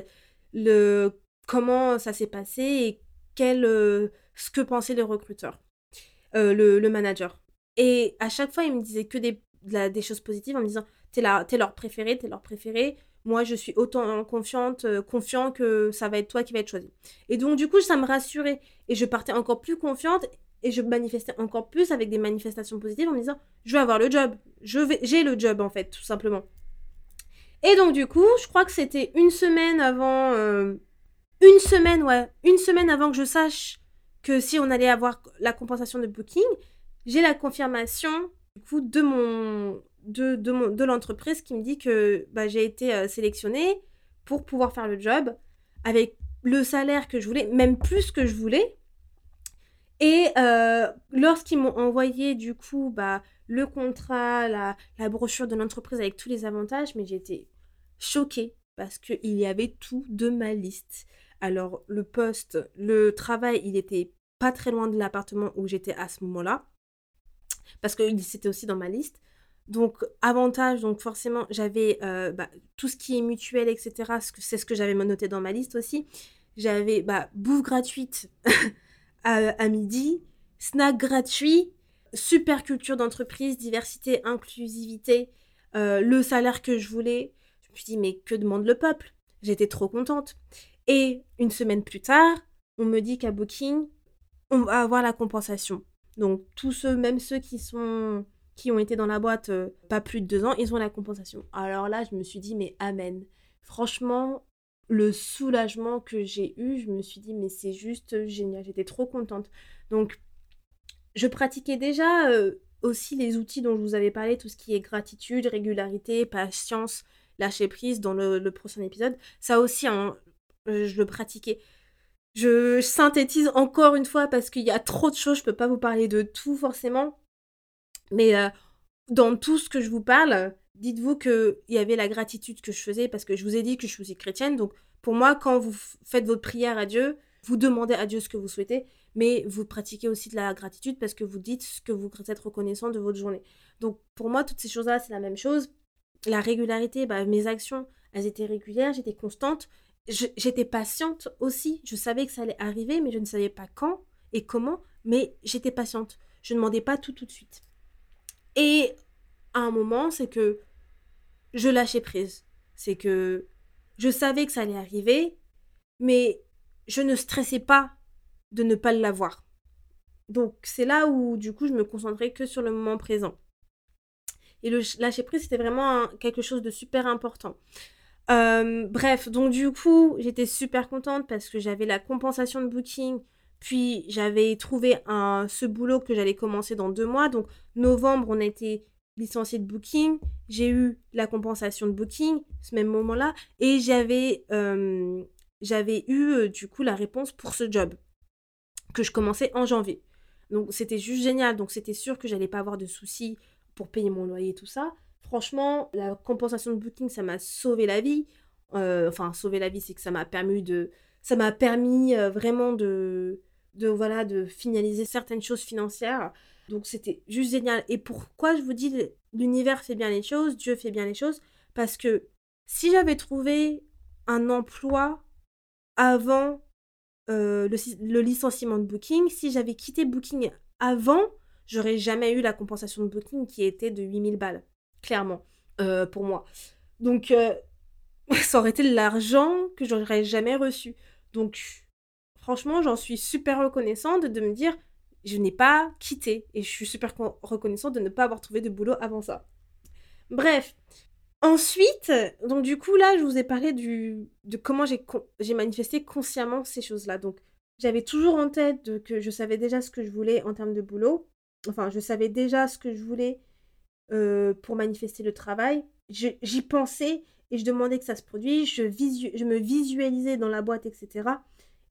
le, comment ça s'est passé et quel, euh, ce que pensait le recruteur, euh, le, manager. Et à chaque fois, il me disait que des, choses positives en me disant T'es, es leur préféré, t'es leur préféré. Moi, je suis autant confiante, euh, que ça va être toi qui va être choisi. Et donc, du coup, ça me rassurait. Et je partais encore plus confiante et je manifestais encore plus avec des manifestations positives en me disant je vais avoir le job, je j'ai le job en fait tout simplement. Et donc du coup, je crois que c'était une semaine avant euh, une semaine ouais, une semaine avant que je sache que si on allait avoir la compensation de booking, j'ai la confirmation du coup de mon de, de, de l'entreprise qui me dit que bah, j'ai été euh, sélectionnée pour pouvoir faire le job avec le salaire que je voulais, même plus que je voulais, et euh, lorsqu'ils m'ont envoyé du coup bah, le contrat, la, brochure de l'entreprise avec tous les avantages, mais j'étais choquée parce qu'il y avait tout de ma liste. Alors le poste, le travail, il était pas très loin de l'appartement où j'étais à ce moment-là, parce que c'était aussi dans ma liste. Donc avantage, donc forcément j'avais euh, bah, tout ce qui est mutuel, etc. C'est ce que j'avais noté dans ma liste aussi. J'avais bah, bouffe gratuite <laughs> à, midi, snack gratuit, super culture d'entreprise, diversité, inclusivité, euh, le salaire que je voulais. Je me suis dit, mais que demande le peuple? J'étais trop contente. Et une semaine plus tard, on me dit qu'à Booking, on va avoir la compensation. Donc tous ceux, même ceux qui sont qui ont été dans la boîte euh, pas plus de deux ans, ils ont la compensation. Alors là, je me suis dit, mais amen. Franchement, le soulagement que j'ai eu, je me suis dit, mais c'est juste génial, j'étais trop contente. Donc, je pratiquais déjà euh, aussi les outils dont je vous avais parlé, tout ce qui est gratitude, régularité, patience, lâcher prise dans le, prochain épisode. Ça aussi, hein, je le pratiquais. Je synthétise encore une fois parce qu'il y a trop de choses, je peux pas vous parler de tout forcément. Mais euh, dans tout ce que je vous parle, dites-vous qu'il y avait la gratitude que je faisais parce que je vous ai dit que je suis chrétienne. Donc pour moi, quand vous faites votre prière à Dieu, vous demandez à Dieu ce que vous souhaitez, mais vous pratiquez aussi de la gratitude parce que vous dites ce que vous êtes reconnaissant de votre journée. Donc pour moi, toutes ces choses-là, c'est la même chose. La régularité, bah, mes actions, elles étaient régulières, j'étais constante, j'étais patiente aussi. Je savais que ça allait arriver, mais je ne savais pas quand et comment, mais j'étais patiente. Je ne demandais pas tout tout de suite. Et à un moment, c'est que je lâchais prise. C'est que je savais que ça allait arriver, mais je ne stressais pas de ne pas l'avoir. Donc c'est là où du coup je me concentrais que sur le moment présent. Et le lâcher prise, c'était vraiment quelque chose de super important. Euh, bref, donc du coup, j'étais super contente parce que j'avais la compensation de booking, puis j'avais trouvé ce boulot que j'allais commencer dans deux mois. Donc novembre, on a été licencié de booking, j'ai eu la compensation de booking ce même moment-là, et j'avais euh, eu euh, du coup la réponse pour ce job que je commençais en janvier. Donc c'était juste génial, donc c'était sûr que j'allais pas avoir de soucis pour payer mon loyer et tout ça. Franchement, la compensation de booking, ça m'a sauvé la vie. Euh, enfin, sauvé la vie, c'est que ça m'a permis de, ça m'a permis vraiment de, de voilà, de finaliser certaines choses financières. Donc c'était juste génial. Et pourquoi je vous dis l'univers fait bien les choses, Dieu fait bien les choses? Parce que si j'avais trouvé un emploi avant euh, le, le, licenciement de Booking, si j'avais quitté Booking avant, j'aurais jamais eu la compensation de Booking qui était de 8000 balles, clairement, euh, pour moi. Donc, euh, <laughs> ça aurait été l'argent que j'aurais jamais reçu. Donc, franchement, j'en suis super reconnaissante de me dire, je n'ai pas quitté. Et je suis super reconnaissante de ne pas avoir trouvé de boulot avant ça. Bref. Ensuite, donc du coup, là, je vous ai parlé du, de comment j'ai manifesté consciemment ces choses-là. Donc, j'avais toujours en tête que je savais déjà ce que je voulais en termes de boulot enfin, je savais déjà ce que je voulais euh, pour manifester le travail. J'y pensais et je demandais que ça se produise. Je, je me visualisais dans la boîte, etc.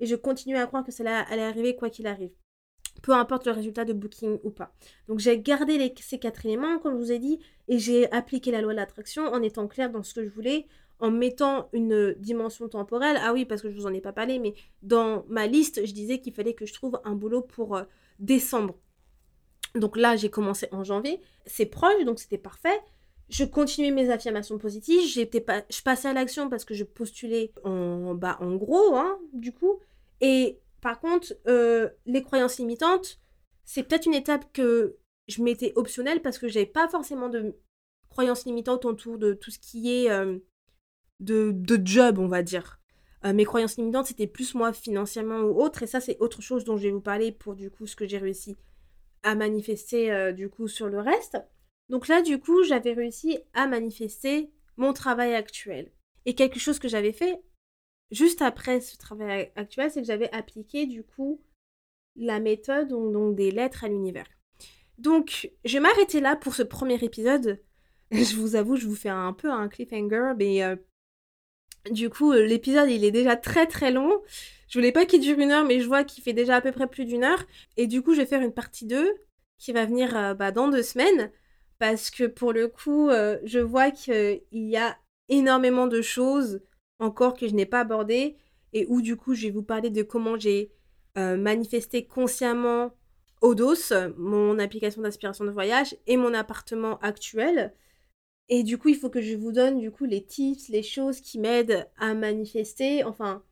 Et je continuais à croire que ça allait arriver quoi qu'il arrive. Peu importe le résultat de booking ou pas. Donc j'ai gardé ces quatre éléments, comme je vous ai dit, et j'ai appliqué la loi de l'attraction en étant clair dans ce que je voulais, en mettant une dimension temporelle. Ah oui, parce que je vous en ai pas parlé, mais dans ma liste, je disais qu'il fallait que je trouve un boulot pour euh, décembre. Donc là, j'ai commencé en janvier. C'est proche, donc c'était parfait. Je continuais mes affirmations positives. Pas, je passais à l'action parce que je postulais en, bah, en gros, hein, du coup. Et par contre, euh, les croyances limitantes, c'est peut-être une étape que je m'étais optionnelle parce que j'avais pas forcément de croyances limitantes autour de tout ce qui est euh, de, job, on va dire. Euh, mes croyances limitantes, c'était plus moi financièrement ou autre. Et ça, c'est autre chose dont je vais vous parler pour du coup ce que j'ai réussi à manifester du coup sur le reste. Donc là, du coup, j'avais réussi à manifester mon travail actuel. Et quelque chose que j'avais fait juste après ce travail actuel, c'est que j'avais appliqué du coup la méthode donc, des lettres à l'univers. Donc, je vais m'arrêter là pour ce premier épisode. <laughs> Je vous avoue, je vous fais un peu un cliffhanger, mais euh, du coup, l'épisode il est déjà très très long. Je voulais pas qu'il dure une heure, mais je vois qu'il fait déjà à peu près plus d'une heure. Et du coup, je vais faire une partie 2 qui va venir euh, bah, dans deux semaines. Parce que pour le coup, euh, je vois qu'il y a énormément de choses encore que je n'ai pas abordées. Et où du coup, je vais vous parler de comment j'ai euh, manifesté consciemment Odos, mon application d'inspiration de voyage, et mon appartement actuel. Et du coup, il faut que je vous donne du coup les tips, les choses qui m'aident à manifester. Enfin,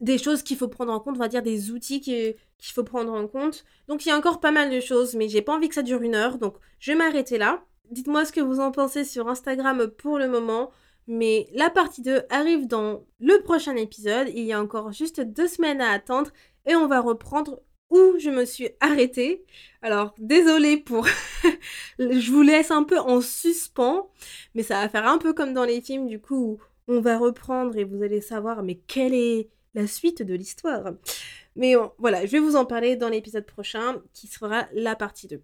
des choses qu'il faut prendre en compte, on va dire des outils qu'il faut prendre en compte. Donc il y a encore pas mal de choses, mais j'ai pas envie que ça dure une heure, donc je vais m'arrêter là. Dites-moi ce que vous en pensez sur Instagram pour le moment. Mais la partie 2 arrive dans le prochain épisode. Il y a encore juste deux semaines à attendre et on va reprendre où je me suis arrêtée. Alors, désolée pour... <laughs> je vous laisse un peu en suspens, mais ça va faire un peu comme dans les films, du coup, on va reprendre et vous allez savoir, mais quelle est la suite de l'histoire. Mais voilà, je vais vous en parler dans l'épisode prochain qui sera la partie 2.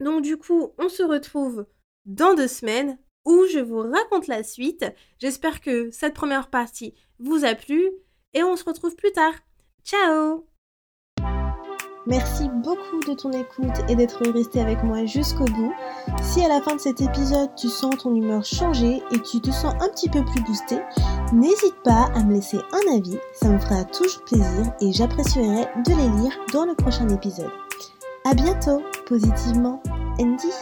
Donc du coup, on se retrouve dans deux semaines où je vous raconte la suite. J'espère que cette première partie vous a plu et on se retrouve plus tard. Ciao Merci beaucoup de ton écoute et d'être resté avec moi jusqu'au bout. Si à la fin de cet épisode tu sens ton humeur changer et tu te sens un petit peu plus boosté, n'hésite pas à me laisser un avis, ça me fera toujours plaisir et j'apprécierai de les lire dans le prochain épisode. A bientôt, positivement, Andy